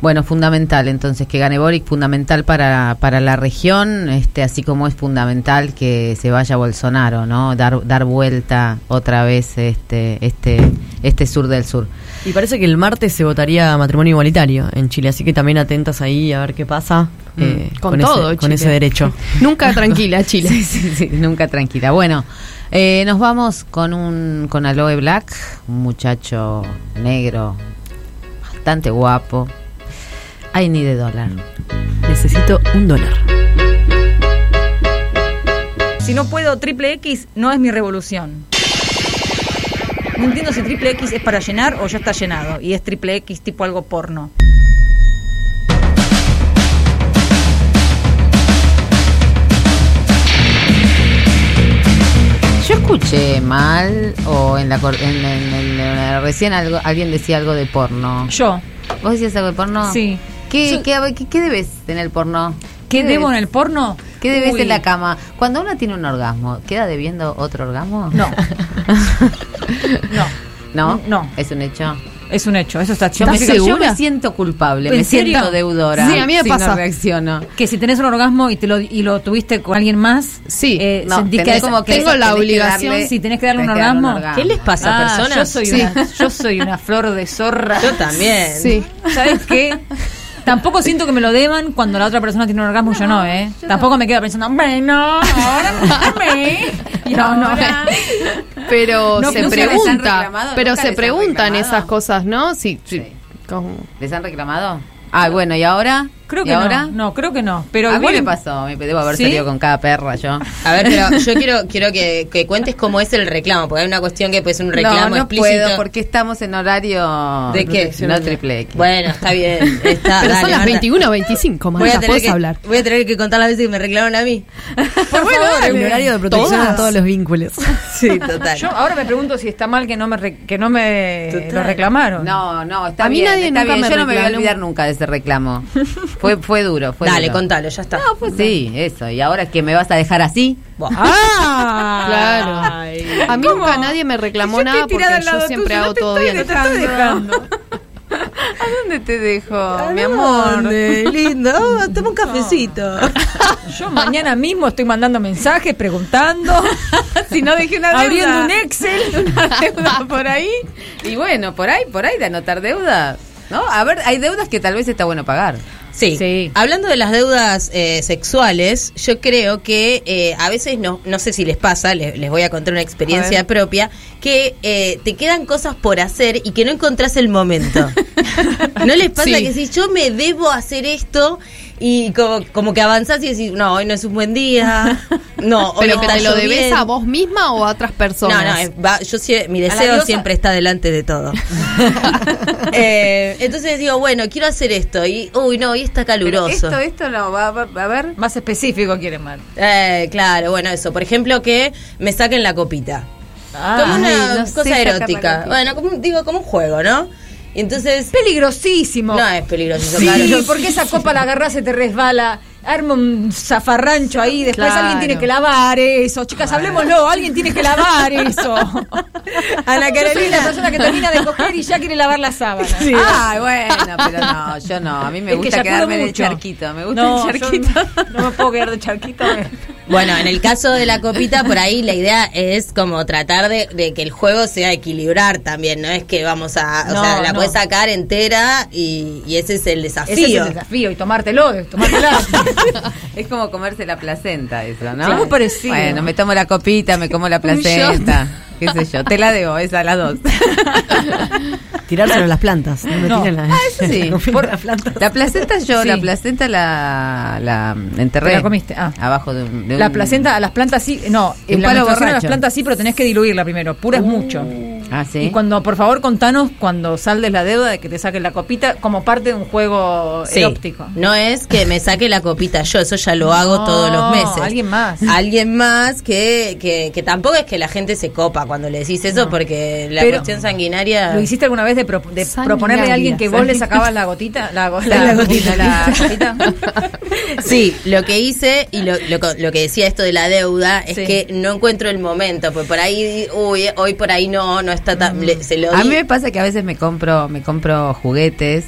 Bueno, fundamental entonces que gane Boric, fundamental para, para la región, este, así como es fundamental que se vaya Bolsonaro, ¿no? Dar, dar vuelta otra vez este, este, este sur del sur. Y parece que el martes se votaría matrimonio igualitario en Chile, así que también atentas ahí a ver qué pasa eh, Mm. Con todo, ese, con Chile. ese derecho. Nunca tranquila, Chile. Sí, sí, sí, nunca tranquila. Bueno, eh, nos vamos con un con Aloe Black, un muchacho negro, bastante guapo. Ay, ni de dólar. Necesito un dólar. Si no puedo triple X, no es mi revolución. No entiendo si triple X es para llenar o ya está llenado. Y es triple X tipo algo porno. Yo escuché mal o en la cor- en, en- en- en- recién algo, alguien decía algo de porno. Yo. ¿Vos decías algo de porno? Sí. ¿Qué, Yo- qué, qué- qué debes en el porno? ¿Qué debes? debo en el porno? ¿Qué debes Uy. en la cama? Cuando uno tiene un orgasmo, ¿queda debiendo otro orgasmo? No. no. ¿No? No. ¿Es un hecho? Es un hecho, eso está Yo me, yo me siento culpable, ¿En me serio? siento deudora. Sí, a mí me si pasa. no reacciono. Que si tenés un orgasmo y te lo y lo tuviste con alguien más, sí, No, sentís que como que tengo la obligación, darle- si tenés que darle un orgasmo. orgasmo. ¿Qué les pasa, Ah, personas? Yo soy, Sí. una, yo soy una flor de zorra. Yo también. Sí. ¿Sabes qué? Tampoco siento que me lo deban cuando la otra persona tiene un orgasmo y yo no, ¿eh? Tampoco me quedo pensando, hombre, no, ahora. Y No, no. Pero No, se pregunta, pero se preguntan esas cosas, ¿no? Sí, ¿Les han reclamado? Ah, bueno, ¿y ahora? Creo ¿Y que ahora? no. No, creo que no. Pero a igual mí me pasó, me debo haber ¿Sí? salido con cada perra yo. A ver, pero yo quiero quiero que, que cuentes cómo es el reclamo, porque hay una cuestión que puede ser un reclamo no, no explícito. puedo porque estamos en horario ¿De qué? No triple X. Bueno, está bien. Está, Pero dale, son las Marta. 21 o 25, Voy a, tener que, hablar. voy a tener que contar las veces que me reclamaron a mí. Por favor, el horario de protección Todas. a todos los vínculos. Sí, total. Yo ahora me pregunto si está mal que no me re- que no me Total. lo reclamaron. No, no, está A mí bien, nadie está nunca bien. me Yo no me voy a olvidar nunca de ese reclamo. fue fue duro, fue Dale, duro. contalo, ya está. No, pues sí, eso. ¿Y ahora que me vas a dejar así? Ah, Claro. A mí nunca nadie me reclamó Yo nada porque yo siempre tuyo, hago no te todo estoy- bien. te estoy dejando. ¿A dónde te dejo, mi amor? ¿Dónde? lindo. Oh, toma un cafecito. Yo mañana mismo estoy mandando mensajes preguntando, si no dejé una deuda. abriendo un Excel. una deuda por ahí. Y bueno, por ahí, por ahí de anotar deudas. ¿No? A ver, hay deudas que tal vez está bueno pagar. Sí. Sí. Hablando de las deudas eh, sexuales, yo creo que eh, a veces, no, no sé si les pasa, les, les voy a contar una experiencia propia, que eh, te quedan cosas por hacer y que no encontrás el momento. ¿No les pasa Sí. que si yo me debo hacer esto y como, como que avanzás y decís, no, hoy no es un buen día, no, hoy Pero que te lo debes lloviendo"? a vos misma o a otras personas. No, no, es- va- yo sie- mi deseo siempre está delante de todo. Eh, entonces digo, bueno, quiero hacer esto y, uy, no, hoy está Pero caluroso. esto, esto no, va, va- a ver. Más específico quiere Mar. Eh, claro, bueno, eso. Por ejemplo, que me saquen la copita. como una ay, no cosa erótica. Bueno, como, digo, como un juego, ¿no? Entonces. Peligrosísimo. No es peligroso. Sí, claro. porque esa copa la agarras, se te resbala, arma un zafarrancho ahí, después Claro. alguien tiene que lavar eso. Chicas, hablemoslo, alguien tiene que lavar eso. Ana Yo soy Carolina. la persona que termina de coger y ya quiere lavar la sábana. Ay, bueno, pero no, yo no. A mí me Es que gusta eyaculo quedarme de mucho. charquito. Me gusta No, el yo charquito. no me puedo quedar de charquito. Bueno, en el caso de la copita, por ahí la idea es como tratar de, de que el juego sea equilibrar también, no es que vamos a, o No, sea, la no. puedes sacar entera y, y ese es el desafío. Ese es el desafío, y tomártelo, tomártela. Es como comerse la placenta, eso, ¿no? Claro. Muy parecido. Bueno, me tomo la copita, me como la placenta. ¿Qué sé yo? Te la debo, esa a las dos. Tirárselo a las plantas. No me No. tiren la, Ah, eso sí. la Por- a las plantas. La placenta yo, Sí. la placenta la, la enterré. Te la comiste, ah. Abajo de un... de La un- placenta a las plantas sí, no, en la palo a las plantas sí, pero tenés que diluirla primero. Pura es mucho. Ah, sí. Y cuando, por favor, contanos cuando saldes la deuda de que te saquen la copita como parte de un juego Sí. eróptico. No es que me saque la copita yo, eso ya lo hago No, todos los meses. alguien más. Alguien más que, que, que tampoco es que la gente se copa cuando le decís eso, No. porque la Pero- cuestión sanguinaria. ¿Lo hiciste alguna vez de, pro- de proponerle a alguien que vos le sacabas la gotita? La, La la gotita. gotita, la copita. Sí, lo que hice y lo, lo, co- lo que decía esto de la deuda es Sí. que no encuentro el momento, pues por ahí, uy, hoy por ahí no, no está tan. le- se lo A mí me pasa que a veces me compro, me compro juguetes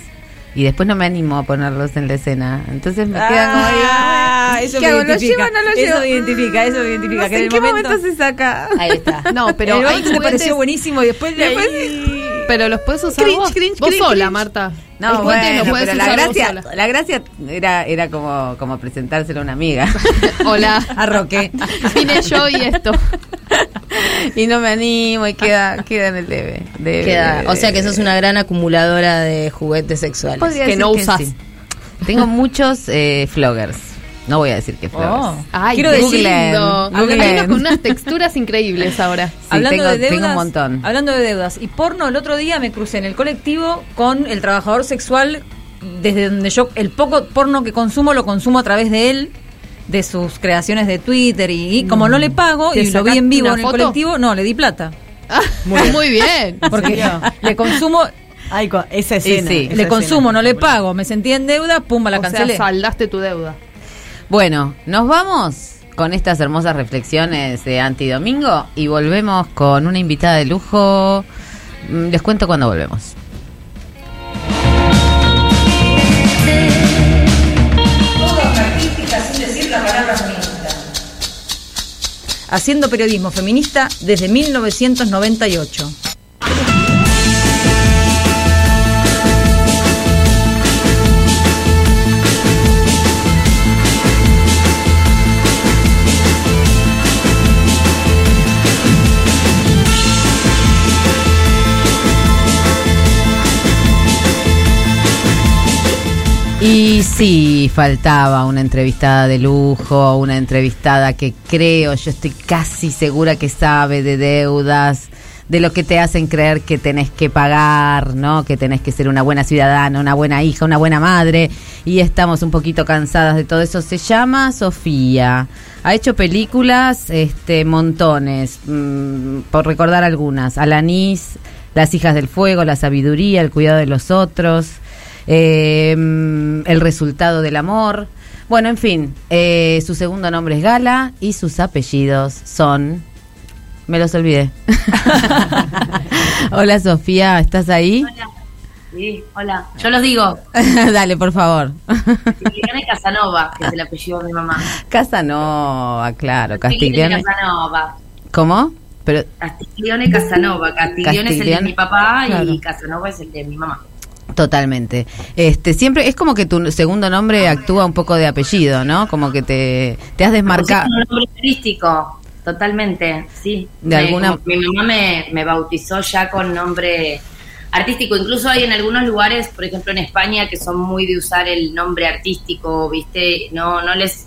y después no me animo a ponerlos en la escena. Entonces me quedan como Ah, "Ay, eso ¿qué me hago? ¿Lo identifica. llevo o no lo Eso llevo? me identifica, eso me identifica, No que sé en qué momento- momento se saca. Ahí está. No, pero el hay te pareció buenísimo y después de ahí- Pero los puedes usar Cringe, vos, cringe, vos cringe, sola, cringe. Marta. El No, cuete bueno, lo pero la gracia, la gracia era, era como, como presentárselo a una amiga. Hola. a Roque. Vine yo y esto. y no me animo y queda, queda en el debe. debe, Queda- debe, o sea que sos una gran acumuladora de juguetes sexuales. Podría que no usas. sí. Tengo muchos eh, floggers. No voy a decir que floggers. Oh. Ay, Quiero decir- con unas texturas increíbles ahora. Sí, hablando tengo, de deudas, tengo un montón. Hablando de deudas y porno, el otro día me crucé en el colectivo con el trabajador sexual desde donde yo el poco porno que consumo lo consumo a través de él de sus creaciones de Twitter y, y como no le pago ¿Te y lo vi en vivo en el foto? colectivo, no, le di plata. Muy bien. Porque le consumo Ay, esa escena. sí. esa le escena. consumo, no le pago, me sentí en deuda, pumba, la o sea, cancelé. saldaste tu deuda. Bueno, nos vamos con estas hermosas reflexiones de Antidomingo y volvemos con una invitada de lujo. Mm, Les cuento cuando volvemos. Haciendo periodismo feminista desde 1998. Y sí, faltaba una entrevistada de lujo, una entrevistada que creo, yo estoy casi segura que sabe de deudas, de lo que te hacen creer que tenés que pagar, ¿no? Que tenés que ser una buena ciudadana, una buena hija, una buena madre. Y estamos un poquito cansadas de todo eso. Se llama Sofía. Ha hecho películas, este, montones, mm, por recordar algunas. Alanis, Las hijas del fuego, La sabiduría, El cuidado de los otros. Eh, el resultado del amor. Bueno, en fin, eh, su segundo nombre es Gala y sus apellidos son... Me los olvidé. Hola Sofía, ¿estás ahí? Sí, hola. Yo los digo. Dale, por favón. Castiglione Casanova, que es el apellido de mi mamá. Casanova, claro, Castiglione. Casanova. ¿Cómo? Pero Castiglione Casanova. Castiglione es el de mi papá claro. y Casanova es el de mi mamá. Totalmente. Este, siempre es como que tu segundo nombre actúa un poco de apellido, ¿no? Como que te, te has desmarcado. Es un nombre artístico, totalmente, sí. De Me- alguna- Mi mamá me, me bautizó ya con nombre artístico. Incluso hay en algunos lugares, por ejemplo en España, que son muy de usar el nombre artístico, ¿viste? No, no les...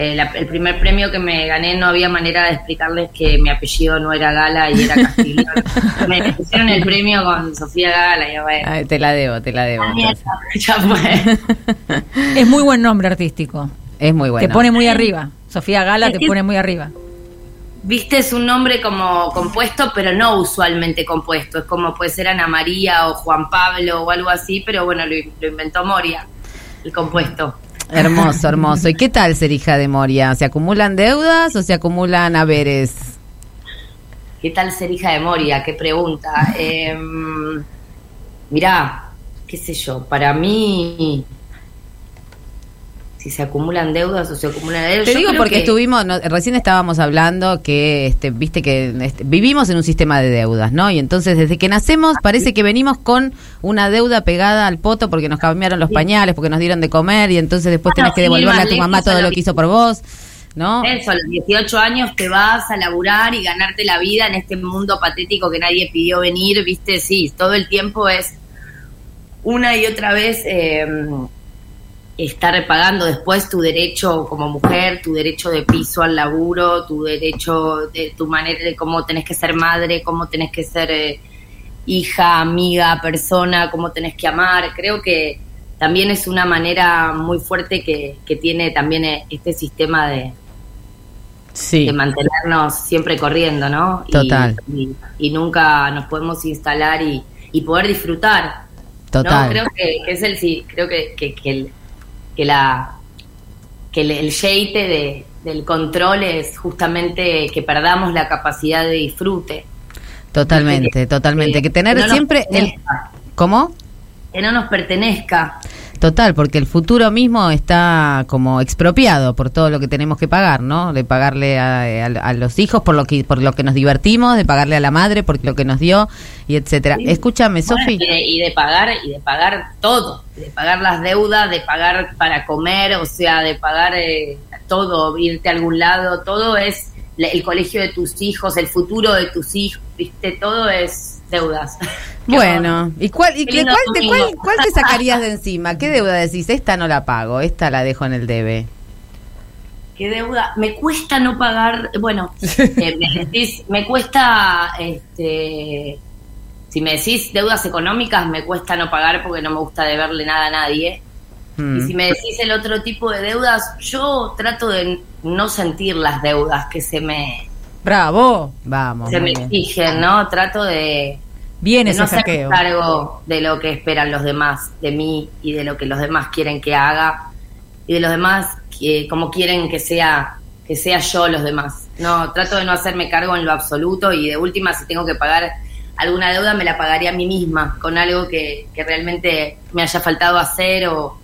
eh, la- el primer premio que me gané no había manera de explicarles que mi apellido no era Gala y era Castiglione. me pusieron el premio con Sofía Gala y yo, bueno, Ay, te la debo, te la debo. ah, mierda, ya fue. Es muy buen nombre artístico. Es muy bueno. Te pone muy arriba. Sofía Gala Es te que- pone muy arriba. Viste, es un nombre como compuesto, pero no usualmente compuesto. Es como puede ser Ana María o Juan Pablo o algo así, pero bueno, lo, lo inventó Moria, el compuesto. Hermoso, hermoso. ¿Y qué tal ser hija de Moria? ¿Se acumulan deudas o se acumulan haberes? ¿Qué tal ser hija de Moria? Qué pregunta. Eh, mirá, qué sé yo, para mí, si se acumulan deudas o se acumulan deudas. Te yo digo porque que- estuvimos, no, recién estábamos hablando que, este, viste que este, vivimos en un sistema de deudas, ¿no? Y entonces desde que nacemos parece que venimos con una deuda pegada al poto porque nos cambiaron los pañales, porque nos dieron de comer y entonces después Bueno, tenés que devolverle a tu mamá todo lo que hizo por vos, ¿no? Eso, a los 18 años te vas a laburar y ganarte la vida en este mundo patético que nadie pidió venir, viste, sí, todo el tiempo es una y otra vez eh, estar pagando después tu derecho como mujer, tu derecho de piso al laburo, tu derecho de tu manera de cómo tenés que ser madre, cómo tenés que ser eh, hija, amiga, persona, cómo tenés que amar. Creo que también es una manera muy fuerte que, que tiene también eh, este sistema de, Sí. de mantenernos siempre corriendo, ¿no? Y- Total. Y, y nunca nos podemos instalar y, y poder disfrutar. Total. ¿no? Creo que, que es el sí, creo que, que, que el, que la que el, el yeite de, del control es justamente que perdamos la capacidad de disfrute. Totalmente, totalmente. Que tener que no nos siempre el... ¿Cómo? Que no nos pertenezca. Total, porque el futuro mismo está como expropiado por todo lo que tenemos que pagar, ¿no? De pagarle a, a- a los hijos por lo que por lo que nos divertimos, de pagarle a la madre por lo que nos dio y etcétera. Sí. Escúchame, Bueno, Sofi. y, de, y de pagar y de pagar todo, de pagar las deudas, de pagar para comer, o sea, de pagar eh, todo, irte a algún lado, todo es el colegio de tus hijos, el futuro de tus hijos, viste, todo es deudas. Bueno, ¿y cuál y Qué cuál te, domingo. cuál, cuál te sacarías de encima? ¿Qué deuda decís? Esta no la pago, esta la dejo en el debe. ¿Qué deuda? Me cuesta no pagar, bueno, eh, me, decís, me cuesta, este, si me decís deudas económicas, me cuesta no pagar porque no me gusta deberle nada a nadie. Mm. Y si me decís el otro tipo de deudas, yo trato de no sentir las deudas que se me, Bravo, vamos. se me bien. exigen, ¿no? Trato de, Bien de ese no saqueo. cargo de lo que esperan los demás de mí y de lo que los demás quieren que haga y de los demás que como quieren que sea que sea yo los demás. No, trato de no hacerme cargo en lo absoluto y de última si tengo que pagar alguna deuda me la pagaría a mí misma con algo que, que realmente me haya faltado hacer o,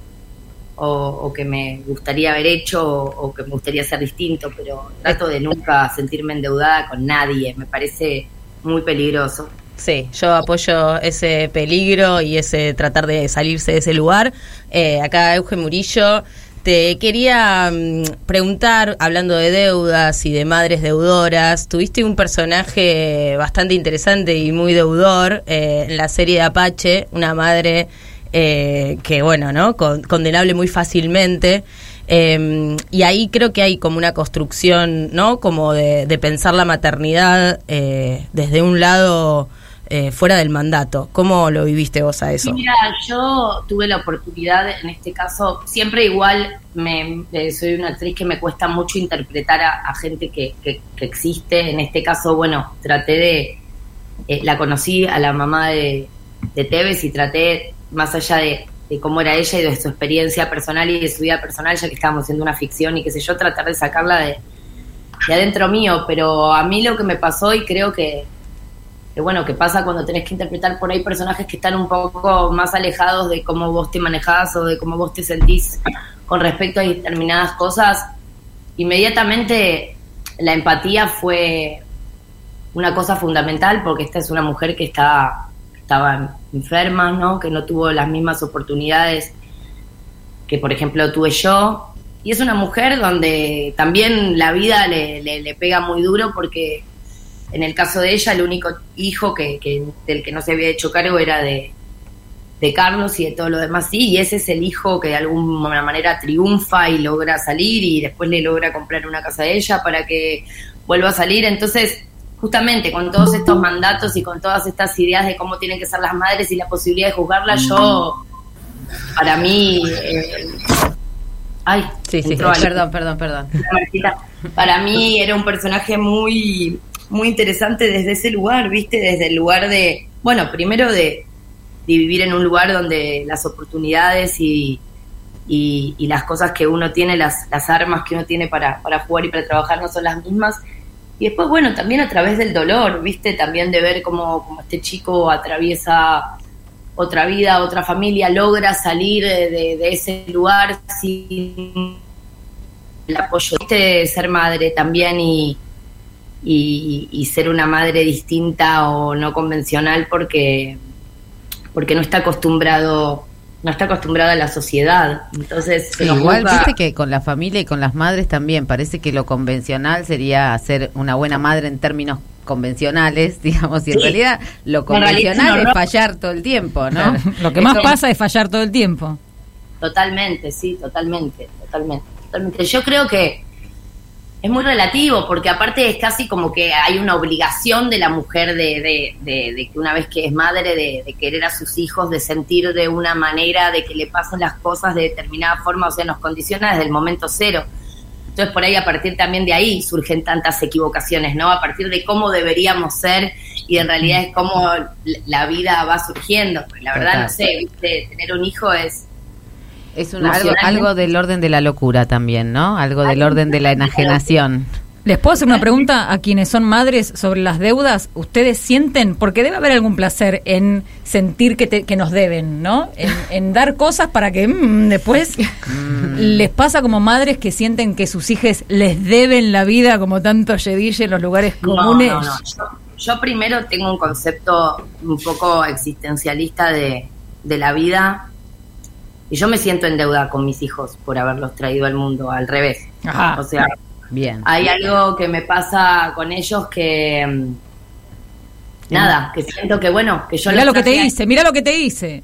o, que me gustaría haber hecho o, que me gustaría hacer distinto, pero trato de nunca sentirme endeudada con nadie, me parece muy peligroso. Sí, yo apoyo ese peligro y ese tratar de salirse de ese lugar. Eh, acá Eugen Murillo, te quería mm, preguntar, hablando de deudas y de madres deudoras, tuviste un personaje bastante interesante y muy deudor eh, en la serie de Apache, una madre eh, que, bueno, ¿no? Con- condenable muy fácilmente. Eh, y ahí creo que hay como una construcción, ¿no? Como de, pensar la maternidad eh, desde un lado eh, fuera del mandato. ¿Cómo lo viviste vos a eso? Mira, yo tuve la oportunidad, en este caso, siempre igual me, eh, soy una actriz que me cuesta mucho interpretar a, gente que, que- que existe. En este caso, bueno, traté de, eh, la conocí a la mamá de, de Tevez y traté, más allá de, cómo era ella y de su experiencia personal y de su vida personal, ya que estábamos haciendo una ficción y qué sé yo, tratar de sacarla de, de adentro mío. Pero a mí lo que me pasó y creo que, bueno, que pasa cuando tenés que interpretar por ahí personajes que están un poco más alejados de cómo vos te manejás o de cómo vos te sentís con respecto a determinadas cosas, inmediatamente la empatía fue una cosa fundamental porque esta es una mujer que estaba enferma, ¿no? que no tuvo las mismas oportunidades que por ejemplo tuve yo. Y es una mujer donde también la vida le, le- le pega muy duro porque en el caso de ella el único hijo que, que- del que no se había hecho cargo era de, de Carlos y de todo lo demás sí, y ese es el hijo que de alguna manera triunfa y logra salir y después le logra comprar una casa de ella para que vuelva a salir. Entonces, justamente con todos estos mandatos y con todas estas ideas de cómo tienen que ser las madres y la posibilidad de juzgarlas, yo, para mí... eh, ay, Sí, sí, perdón, perdón, perdón. Para mí era un personaje muy muy interesante desde ese lugar, ¿viste? Desde el lugar de, bueno, primero de, de vivir en un lugar donde las oportunidades y, y, y las cosas que uno tiene, las, las armas que uno tiene para, para jugar y para trabajar no son las mismas. Y después, bueno, también a través del dolor, ¿viste? También de ver cómo, este chico atraviesa otra vida, otra familia, logra salir de, ese lugar sin el apoyo de ser madre también y, y, y ser una madre distinta o no convencional porque porque no está acostumbrado no está acostumbrada a la sociedad entonces se Sí, igual viste que con la familia y con las madres también parece que lo convencional sería ser una buena madre en términos convencionales, digamos, y en Sí. realidad lo realidad convencional es fallar todo el tiempo, ¿no? Claro, Lo que más pasa es fallar todo el tiempo. Totalmente, sí, totalmente, totalmente, totalmente. Yo creo que es muy relativo, porque aparte es casi como que hay una obligación de la mujer de, de, de- de que una vez que es madre, de, querer a sus hijos, de sentir de una manera, de que le pasen las cosas de determinada forma, o sea, nos condiciona desde el momento cero. Entonces por ahí a partir también de ahí surgen tantas equivocaciones, ¿no? A partir de cómo deberíamos ser y en realidad es cómo la vida va surgiendo. Porque la verdad no sé, ¿viste? tener un hijo es Es un, algo, del orden de la locura también, ¿no? Algo del orden de la enajenación. ¿Les puedo hacer una pregunta a quienes son madres sobre las deudas? ¿Ustedes sienten, porque debe haber algún placer en sentir que, te- que nos deben, ¿no? En, en dar cosas para que mm, después les pasa como madres que sienten que sus hijos les deben la vida como tanto Yedille en los lugares No, comunes. no, no. Yo, yo primero tengo un concepto un poco existencialista de, de la vida y yo me siento en deuda con mis hijos por haberlos traído al mundo, al revés. Ajá. O sea, Bien. hay algo que me pasa con ellos que... mm, Nada, que siento que bueno, que yo Mira lo que te hice, mira lo que te hice.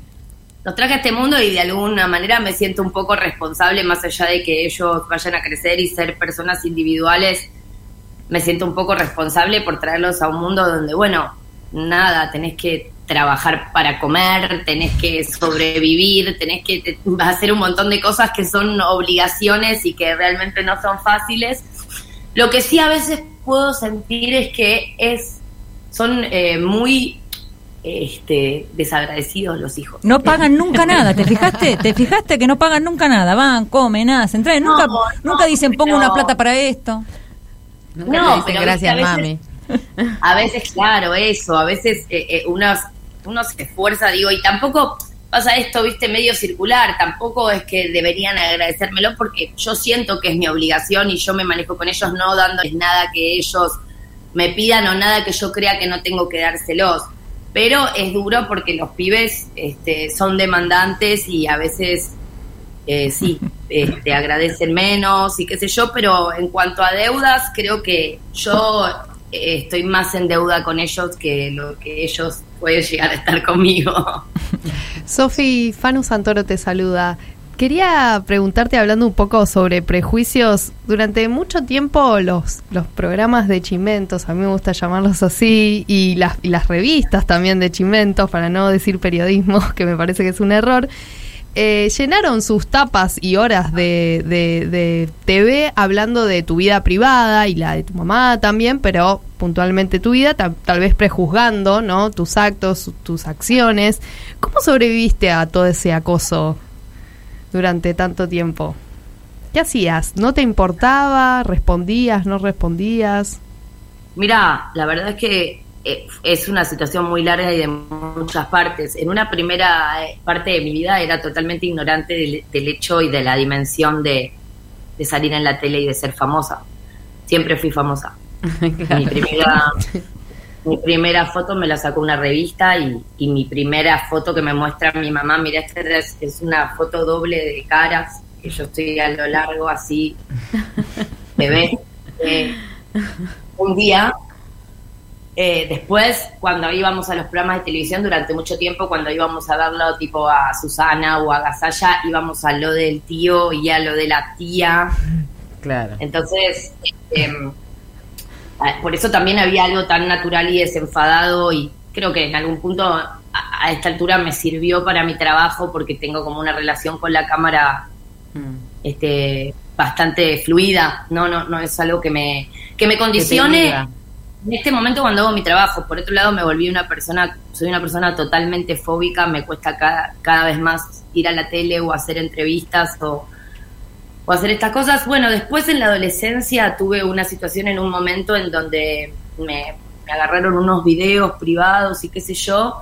los traje a este mundo y de alguna manera me siento un poco responsable, más allá de que ellos vayan a crecer y ser personas individuales, me siento un poco responsable por traerlos a un mundo donde, bueno, nada, tenés que trabajar para comer, tenés que sobrevivir, tenés que te- hacer un montón de cosas que son obligaciones y que realmente no son fáciles. Lo que sí a veces puedo sentir es que es son eh, muy este, desagradecidos los hijos. No pagan nunca nada, ¿te fijaste? ¿Te fijaste que no pagan nunca nada? Van, comen, hacen, traen, nunca, No, nunca dicen pongo una plata para esto. Nunca No, te dicen pero gracias, mami. A veces, claro, eso, a veces eh, eh, uno, uno se esfuerza, digo, y tampoco pasa esto, viste, medio circular, tampoco es que deberían agradecérmelo porque yo siento que es mi obligación y yo me manejo con ellos no dándoles nada que ellos me pidan o nada que yo crea que no tengo que dárselos. Pero es duro porque los pibes este, son demandantes y a veces eh, sí, eh, te agradecen menos y qué sé yo, pero en cuanto a deudas, creo que yo eh, estoy más en deuda con ellos que lo que ellos pueden llegar a estar conmigo. Sofi, Fanu Santoro te saluda. Quería preguntarte, hablando un poco sobre prejuicios, durante mucho tiempo los, los programas de chimentos, a mí me gusta llamarlos así, y las, y las revistas también de chimentos, para no decir periodismo, que me parece que es un error, eh, llenaron sus tapas y horas de, de, de TV hablando de tu vida privada y la de tu mamá también, pero puntualmente tu vida, tal, tal vez prejuzgando ¿no? tus actos, tus acciones. ¿Cómo sobreviviste a todo ese acoso durante tanto tiempo? ¿Qué hacías? ¿No te importaba? ¿Respondías? ¿No respondías? Mira, la verdad es que es una situación muy larga y de muchas partes. En una primera eh, parte de mi vida era totalmente ignorante del, del hecho y de la dimensión de, de salir en la tele y de ser famosa. Siempre fui famosa. Mi primera, mi primera foto me la sacó una revista y, y mi primera foto que me muestra mi mamá, mira, esta es, es una foto doble de caras, que yo estoy a lo largo así, bebé. Eh, un día, eh, después, cuando íbamos a los programas de televisión durante mucho tiempo, cuando íbamos a verlo tipo a Susana o a Gasalla, íbamos a lo del tío y a lo de la tía. Claro. Entonces, a- por eso también había algo tan natural y desenfadado y creo que en algún punto a, a esta altura me sirvió para mi trabajo porque tengo como una relación con la cámara este bastante fluida no no no es algo que me que me condicione. En este momento cuando hago mi trabajo por otro lado me volví una persona soy una persona totalmente fóbica me cuesta cada, cada vez más ir a la tele o hacer entrevistas o o hacer estas cosas. Bueno, después en la adolescencia tuve una situación en un momento en donde me, agarraron unos videos privados y qué sé yo,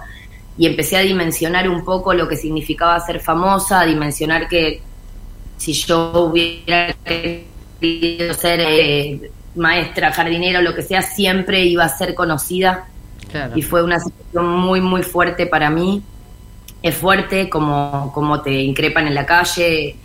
y empecé a dimensionar un poco lo que significaba ser famosa, a dimensionar que si yo hubiera querido ser eh, maestra, jardinera o lo que sea, siempre iba a ser conocida. Claro. Y fue una situación muy, muy fuerte para mí. Es fuerte como, como te increpan en la calle,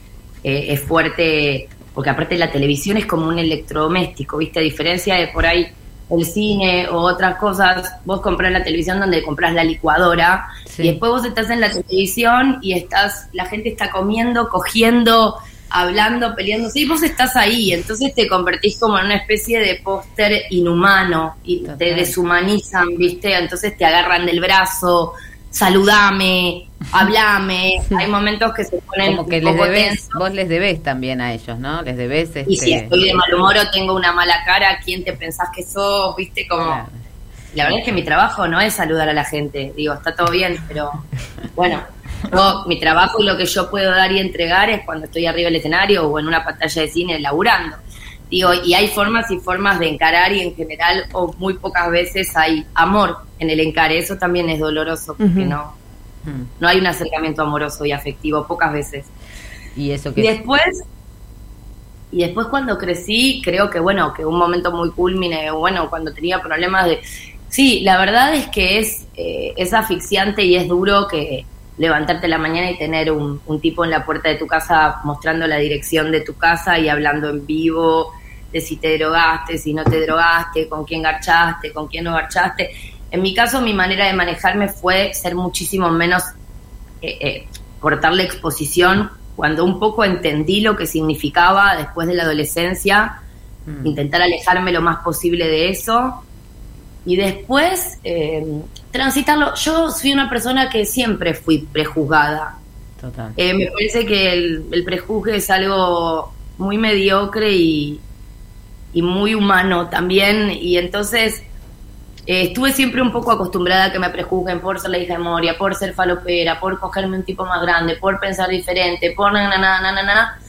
eh, es fuerte, porque aparte la televisión es como un electrodoméstico, ¿viste? A diferencia de por ahí el cine o otras cosas, vos compras la televisión donde compras la licuadora y después vos estás en la televisión y estás, la gente está comiendo, cogiendo, hablando, peleándose y vos estás ahí, entonces te convertís como en una especie de póster inhumano y te deshumanizan, ¿viste? Entonces te agarran del brazo, saludame, hablame, hay momentos que se ponen Como que un les poco debes, tensos. vos les debes también a ellos, ¿no? Les debes este... Y si estoy de mal humor o tengo una mala cara, ¿quién te pensás que sos? ¿Viste? Como... La verdad es que mi trabajo no es saludar a la gente. Digo, está todo bien, pero bueno, yo- mi trabajo y lo que yo puedo dar y entregar es cuando estoy arriba del escenario o en una pantalla de cine laburando. Digo, y hay formas y formas de encarar y en general o muy pocas veces hay amor en el encare. Eso también es doloroso porque no, no hay un acercamiento amoroso y afectivo, pocas veces. Y eso que después, y después cuando crecí, creo que bueno, que un momento muy culmine, bueno, cuando tenía problemas de... Sí, la verdad es que es, eh, es asfixiante y es duro que levantarte la mañana y tener un, un tipo en la puerta de tu casa mostrando la dirección de tu casa y hablando en vivo de si te drogaste, si no te drogaste, con quién garchaste, con quién no garchaste. En mi caso, mi manera de manejarme fue ser muchísimo menos eh, eh, cortarle exposición cuando un poco entendí lo que significaba después de la adolescencia, intentar alejarme lo más posible de eso y después eh, transitarlo. Yo soy una persona que siempre fui prejuzgada. Total. Eh, me parece que el, el prejuzgue es algo muy mediocre y, y muy humano también. Y entonces eh, estuve siempre un poco acostumbrada a que me prejuzguen por ser la hija de Moria, por ser falopera, por cogerme un tipo más grande, por pensar diferente, por na, na, na, na, na, na.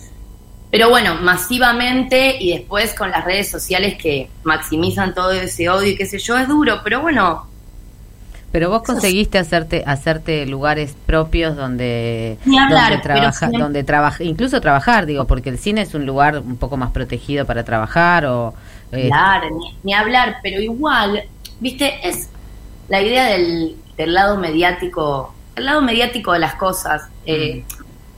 Pero bueno, masivamente y después con las redes sociales que maximizan todo ese odio y qué sé yo, es duro, pero bueno, Pero vos conseguiste hacerte hacerte lugares propios donde Ni hablar, donde pero trabaja, siempre- donde trabaja, incluso trabajar, digo, porque el cine es un lugar un poco más protegido para trabajar o eh, Claro, ni, ni hablar, pero igual, viste, es la idea del, del lado mediático, el lado mediático de las cosas. Eh,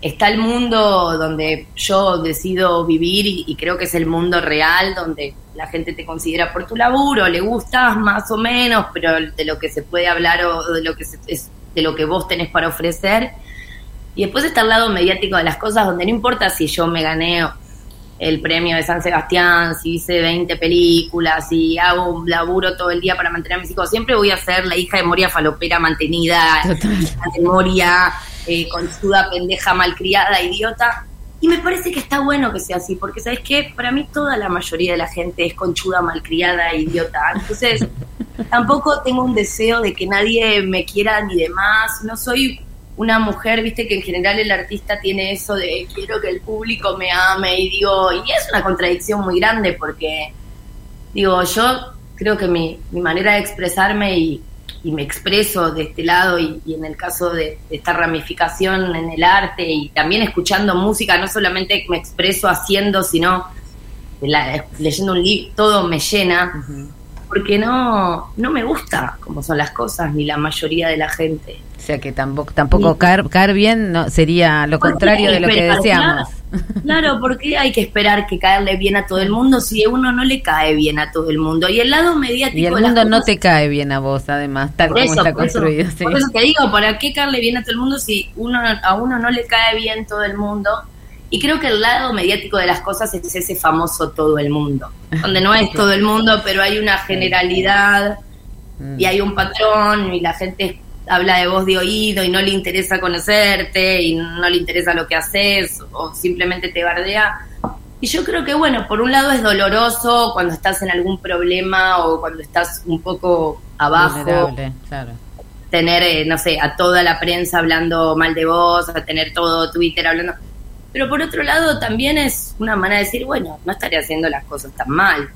Está el mundo donde yo decido vivir y, creo que es el mundo real, donde la gente te considera por tu laburo, le gustas más o menos, pero de lo que se puede hablar o de lo que se- es de lo que vos tenés para ofrecer. Y después está el lado mediático de las cosas, donde no importa si yo me gané el premio de San Sebastián, si hice 20 películas, si hago un laburo todo el día para mantener a mis hijos, siempre voy a ser la hija de Moria falopera mantenida, hija de Moria eh, conchuda, pendeja, malcriada, idiota. Y me parece que está bueno que sea así, porque ¿sabes qué? Para mí toda la mayoría de la gente es conchuda, malcriada, idiota. Entonces, tampoco tengo un deseo de que nadie me quiera ni demás. No soy una mujer, viste que en general el artista tiene eso de quiero que el público me ame y digo, y es una contradicción muy grande porque digo, yo creo que mi, mi manera de expresarme y, y me expreso de este lado y, y en el caso de, esta ramificación en el arte y también escuchando música, no solamente me expreso haciendo, sino la- leyendo un libro, todo me llena, porque no, no me gusta cómo son las cosas, ni la mayoría de la gente. o sea que tampoco tampoco caer, caer bien no sería lo contrario de lo que deseamos. Claro, porque hay que esperar que caerle bien a todo el mundo si a uno no le cae bien a todo el mundo. Y el lado mediático Y el mundo no te cae bien a vos, además, tal como eso, está por eso, construido. sí. por eso te digo, ¿para qué caerle bien a todo el mundo si uno a uno no le cae bien todo el mundo? Y creo que el lado mediático de las cosas es ese famoso todo el mundo, donde no es todo el mundo, pero hay una generalidad y hay un patrón y la gente habla de voz de oído y no le interesa conocerte y no le interesa lo que haces o simplemente te bardea. Y yo creo que, bueno, por un lado es doloroso cuando estás en algún problema o cuando estás un poco abajo claro. tener, eh, no sé, a toda la prensa hablando mal de vos, a tener todo Twitter hablando. Pero por otro lado también es una manera de decir, bueno, no estaré haciendo las cosas tan mal,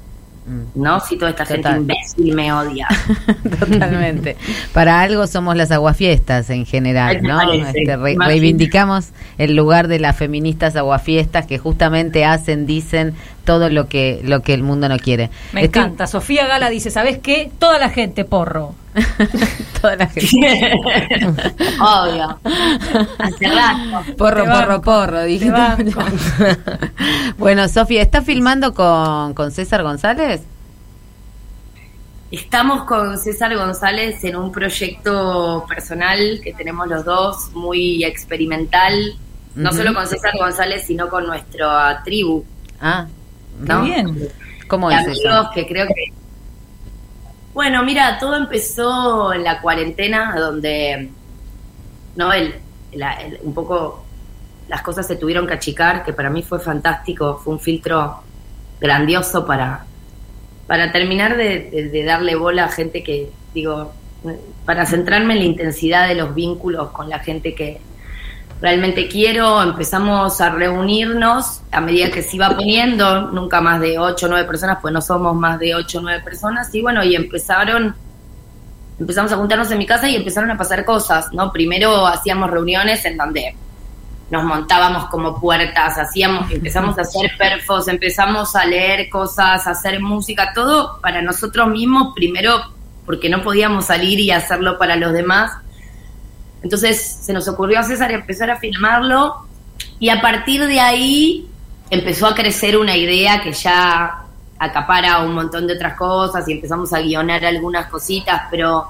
¿no? Si toda esta gente imbécil me odia. Totalmente. Para algo somos las aguafiestas en general, ¿no? parece. Este, re- reivindicamos el lugar de las feministas aguafiestas que justamente hacen, dicen todo lo que lo que el mundo no quiere. Me Estoy- encanta. Sofía Gala dice, ¿sabes qué? Toda la gente porro. Toda la gente. Obvio. Hace rato. Porro, Te porro, banco. porro, banco. bueno, Sofía, ¿estás filmando con, con César González? Estamos con César González en un proyecto personal que tenemos los dos, muy experimental, no solo con César González, sino con nuestra tribu. Ah, ¿no? bien. ¿Cómo es amigos eso? que creo que... Bueno, mira, todo empezó en la cuarentena, donde no el, la- el- un poco las cosas se tuvieron que achicar, que para mí fue fantástico, fue un filtro grandioso para, para terminar de, de- de darle bola a gente que, digo, para centrarme en la intensidad de los vínculos con la gente que, realmente quiero, empezamos a reunirnos a medida que se iba poniendo, nunca más de 8 o 9 personas, pues no somos más de 8 o 9 personas, y bueno, y empezaron, empezamos a juntarnos en mi casa y empezaron a pasar cosas, ¿no? Primero hacíamos reuniones en donde nos montábamos como puertas, hacíamos, empezamos a hacer perfos, empezamos a leer cosas, a hacer música, todo para nosotros mismos, primero porque no podíamos salir y hacerlo para los demás. Entonces se nos ocurrió a César empezar a filmarlo y a partir de ahí empezó a crecer una idea que ya acapara un montón de otras cosas y empezamos a guionar algunas cositas, pero,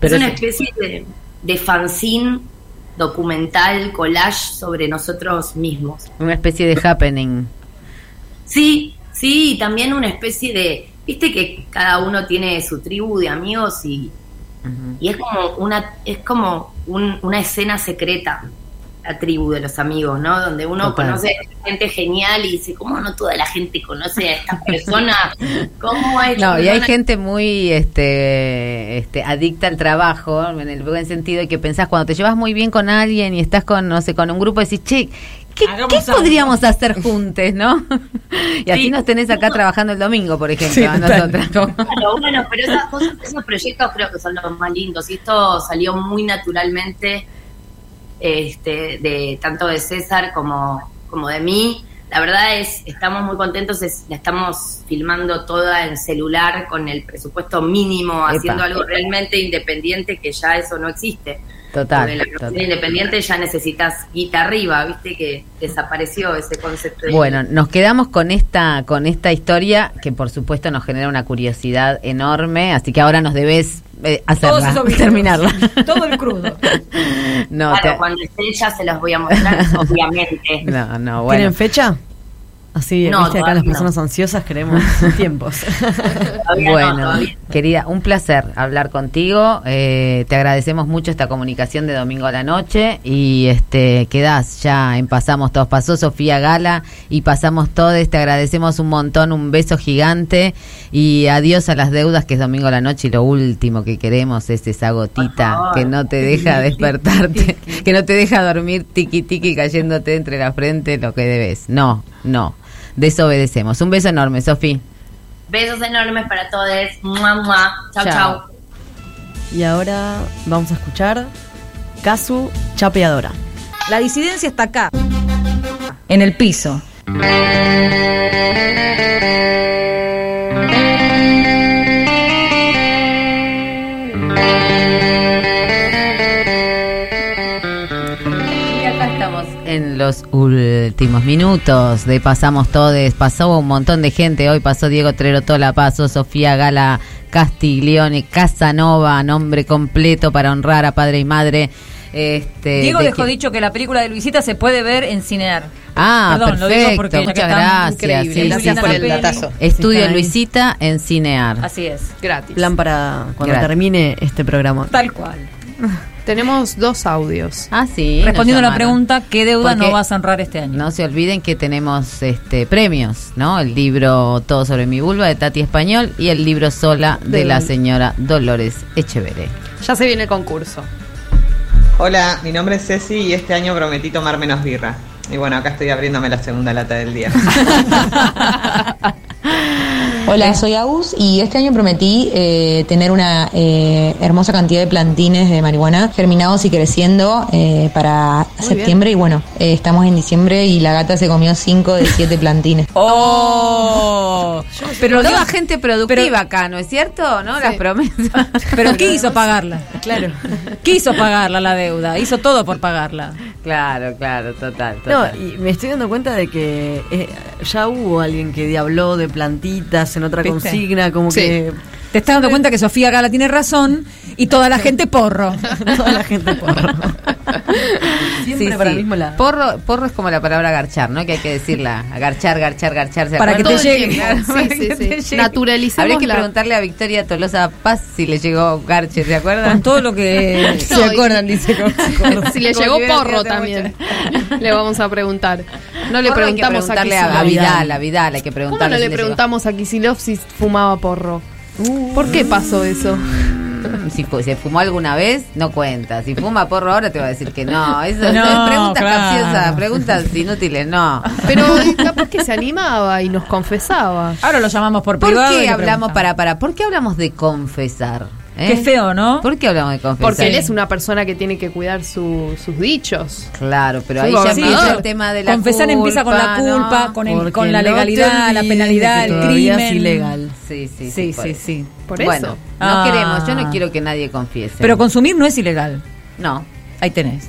Pero es una es- especie de, de fanzine documental, collage sobre nosotros mismos. Una especie de happening. Sí, sí, y también una especie de, viste que cada uno tiene su tribu de amigos y, y es como una, es como un- una escena secreta, la tribu de los amigos, ¿no? Donde uno Total. conoce gente genial y dice, ¿cómo no toda la gente conoce a esta persona? ¿Cómo esta No, y hay gente muy este, este, adicta al trabajo, en el buen sentido, y que pensás cuando te llevas muy bien con alguien y estás con, no sé, con un grupo, decís, che, ¿qué, ¿qué podríamos hacer juntos, no? y así nos tenés acá trabajando el domingo, por ejemplo, Sí, a nosotras. Claro, bueno, pero esas cosas, esos proyectos creo que son los más lindos. Y esto salió muy naturalmente, este, de tanto de César como, como de mí. La verdad es, estamos muy contentos, es- la estamos filmando toda en celular con el presupuesto mínimo, Epa. haciendo algo realmente independiente que ya eso no existe. Total, Porque la total. independiente ya necesitas guita arriba, viste que desapareció ese concepto. de- Bueno, nos quedamos con esta, con esta historia que por supuesto nos genera una curiosidad enorme, así que ahora nos debes eh, hacerla, terminarla. Todo el crudo. No, claro, te- cuando esté ya se los voy a mostrar, obviamente. no, no, bueno. ¿Tienen fecha? Así, No, viste, acá las no. personas ansiosas queremos tiempos. No, Bueno, querida, un placer hablar contigo. Eh, te agradecemos mucho esta comunicación de domingo a la noche y este quedás ya en pasamos todos. Pasó Sofía Gala y pasamos todos. Te agradecemos un montón, un beso gigante y adiós a las deudas que es domingo a la noche y lo último que queremos es esa gotita que no te deja despertarte, que no te deja dormir tiqui tiqui cayéndote entre la frente lo que debes. No, no. Desobedecemos. Un beso enorme, Sofi. Besos enormes para todos. Mua, mua. Chau, Chao. chau. Y ahora vamos a escuchar Casu Chapeadora. La disidencia está acá, en el piso. Los últimos minutos de Pasamos Todes. Pasó un montón de gente. Hoy pasó Diego Trerotola, pasó Sofía Gala Castiglione, Casanova, nombre completo para honrar a padre y madre. Este, Diego de dejó que- dicho que la película de Luisita se puede ver en Cinear. Ah, Perdón, lo digo perfecto. porque que Muchas gracias. Sí. Datazo. Estudio. Luisita en Cinear. Así es. Gratis. Plan para cuando termine este programa. Tal cual. Tenemos dos audios. Ah, sí. Respondiendo a la pregunta, ¿qué deuda Porque no vas a honrar este año? No se olviden que tenemos este premios, ¿no? El libro Todo sobre mi vulva de Tati Español y el libro Sola de, De- la señora Dolores Echeverre. Ya se viene el concurso. Hola, mi nombre es Ceci y este año prometí tomar menos birra. Y bueno, acá estoy abriéndome la segunda lata del día. Hola, soy Agus y este año prometí eh, tener una eh, hermosa cantidad de plantines de marihuana germinados y creciendo eh, para septiembre y bueno, eh, estamos en diciembre y la gata se comió 5 de 7 plantines. ¡Oh! Pero Dios, toda gente productiva acá, ¿no es cierto? ¿No? Las promesas. ¿Pero qué hizo pagarla? Claro. Quiso pagarla la deuda, hizo todo por pagarla. Claro, claro, total. No, total. y me estoy dando cuenta de que eh, ya hubo alguien que habló de plantitas en otra ¿Viste? consigna, como Sí. que Te estás dando cuenta que Sofía Gala tiene razón y toda la gente porro. toda la gente porro. Siempre Sí, para sí. el mismo lado. Porro, porro es como la palabra garchar, ¿no? Que hay que decirla. Garchar, garchar, garchar. ¿se Para que te llegue. Claro, Sí, para que sí. te llegue. Naturalicemos Habría que la- preguntarle a Victoria Tolosa Paz si le llegó garche, ¿se acuerdan? Con todo lo que No, se y- acuerdan, dice. como- si le llegó porro también. le vamos a preguntar. No le Porro hay que preguntamos a preguntarle a. Vidal, a Vidal, hay que ¿Cómo preguntarle. no si le llegó. preguntamos a Kisilov si fumaba porro? ¿Por qué pasó eso? si fu- se fumó alguna vez, no cuenta. Si fuma porro ahora te va a decir que no. Eso No, no, preguntas claro. capciosas, preguntas inútiles, no. Pero capaz que se animaba y nos confesaba. Ahora lo llamamos por ¿Por privado. y qué hablamos para para? ¿Por qué hablamos de confesar? Eh? Qué feo, ¿no? ¿Por qué hablamos de confesar? Porque él es una persona que tiene que cuidar su- sus dichos. Claro, pero ahí ya sí, empieza el tema de la Confesar empieza con la culpa, con, el- con la no legalidad, la penalidad, el crimen. es ilegal. Sí, sí, Sí, por sí, eso. sí. Por bueno, eso. no Ah. queremos, yo no quiero que nadie confiese. Pero consumir no es ilegal. no, Ahí tenés.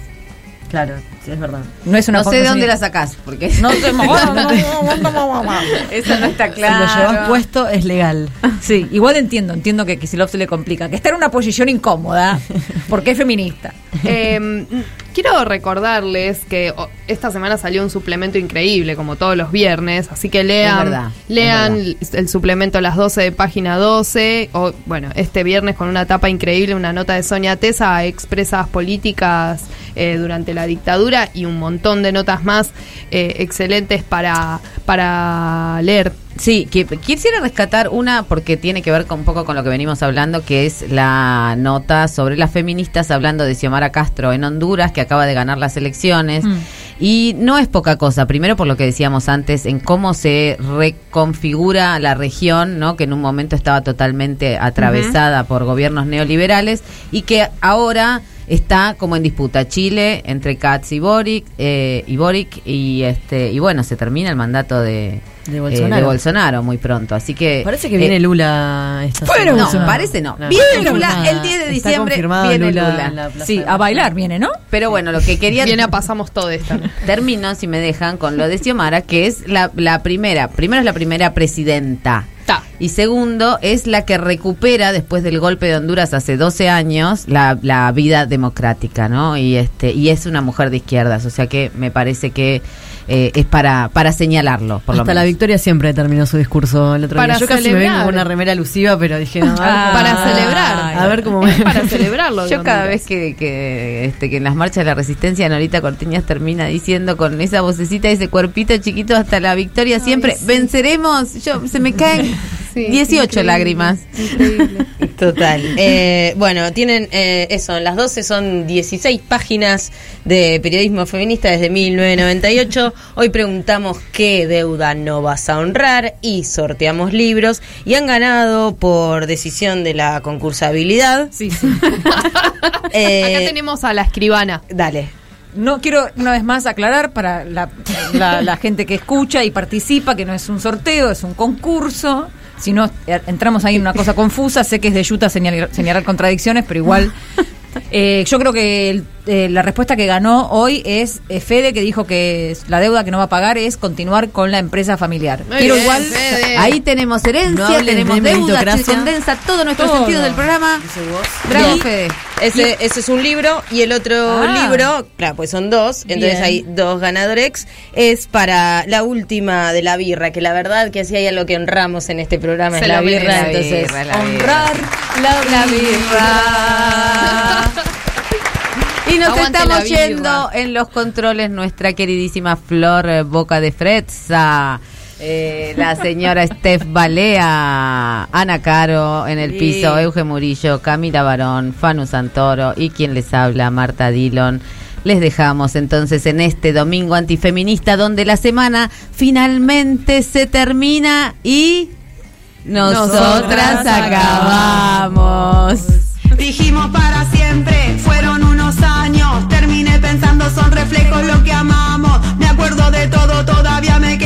Claro, es verdad. No es una no sé de dónde la sacás, porque No te eso no está Si lo llevas claro. puesto es legal. Sí, igual entiendo, entiendo que Kisilov se le complica. Que está en una posición incómoda porque es feminista. Eh, quiero recordarles que oh, esta semana salió un suplemento increíble, como todos los viernes, así que lean, verdad, lean el, el suplemento a las 12 de página 12, o bueno, este viernes con una tapa increíble, una nota de Sonia Tesa a expresas políticas eh, durante la dictadura y un montón de notas más eh, excelentes para, para leer. Sí, que quisiera rescatar una porque tiene que ver con un poco con lo que venimos hablando, que es la nota sobre las feministas hablando de Xiomara Castro en Honduras, que acaba de ganar las elecciones. Mm. Y no es poca cosa, primero por lo que decíamos antes, en cómo se reconfigura la región, ¿no? que en un momento estaba totalmente atravesada por gobiernos neoliberales y que ahora está como en disputa Chile entre Katz y Boric, eh, y Boric y este y bueno se termina el mandato de, De eh, Bolsonaro. de Bolsonaro muy pronto así que Parece que viene eh, Lula esta Bueno, no parece no No. viene Lula el 10 de diciembre viene Lula Sí, a bailar viene, ¿no? pero bueno lo que quería Viene a pasamos todo esto. termino si me dejan con lo de Xiomara que es la, la primera primero es la primera presidenta Ta. Y segundo, es la que recupera después del golpe de Honduras hace 12 años la, la vida democrática, ¿no? Y este y es una mujer de izquierdas, o sea que me parece que eh, es para para señalarlo, por lo Hasta la menos. victoria siempre terminó su discurso el otro Para día. Yo casi me celebrar. vengo con una remera alusiva, pero dije, no, Ah, para celebrar. A ver cómo Es me- para celebrarlo. Yo cada vez que, que, este, que en las marchas de la resistencia Norita Cortiñas termina diciendo con esa vocecita, ese cuerpito chiquito hasta la victoria siempre, venceremos, yo se me caen Sí, 18 increíble, lágrimas. Increíble. Total. Eh, bueno, tienen eh, eso, en las 12 son 16 páginas de periodismo feminista desde 1998. Hoy preguntamos qué deuda no vas a honrar y sorteamos libros y han ganado por decisión de la concursabilidad. Sí, sí. Eh, Acá tenemos a la escribana. Dale. No quiero una vez más aclarar para la, la- la gente que escucha y participa que no es un sorteo, es un concurso. Si no, eh, entramos ahí en una cosa confusa. Sé que es de Yuta señalar, señalar contradicciones, pero igual. eh, yo creo que el- eh, la respuesta que ganó hoy es eh, Fede, que dijo que la deuda que no va a pagar es continuar con la empresa familiar. Muy bien, igual. Fede. Ahí tenemos herencia, No tenemos de deuda, se condensa todo nuestro Todo. sentido del programa. Bravo. Fede. Ese, ese es un libro y el otro Ah. libro, claro, pues son dos, entonces Bien. hay dos ganadores, es para la última de la birra, que la verdad que si hay algo que honramos en este programa Se es la birra, la birra. Honrar la, birra. Y nos Aguante estamos yendo en los controles nuestra queridísima Flor Boca de Frezza. eh, la señora Steph Balea, Ana Caro en el Sí. piso, Euge Murillo, Camila Barón, Fanu Santoro y quien les habla, Marta Dillon. Les dejamos entonces en este domingo antifeminista donde la semana finalmente se termina y nosotras Nosotras acabamos. Dijimos para siempre, fueron unos años. Terminé pensando, son reflejos lo que amamos. Me acuerdo de todo, todavía me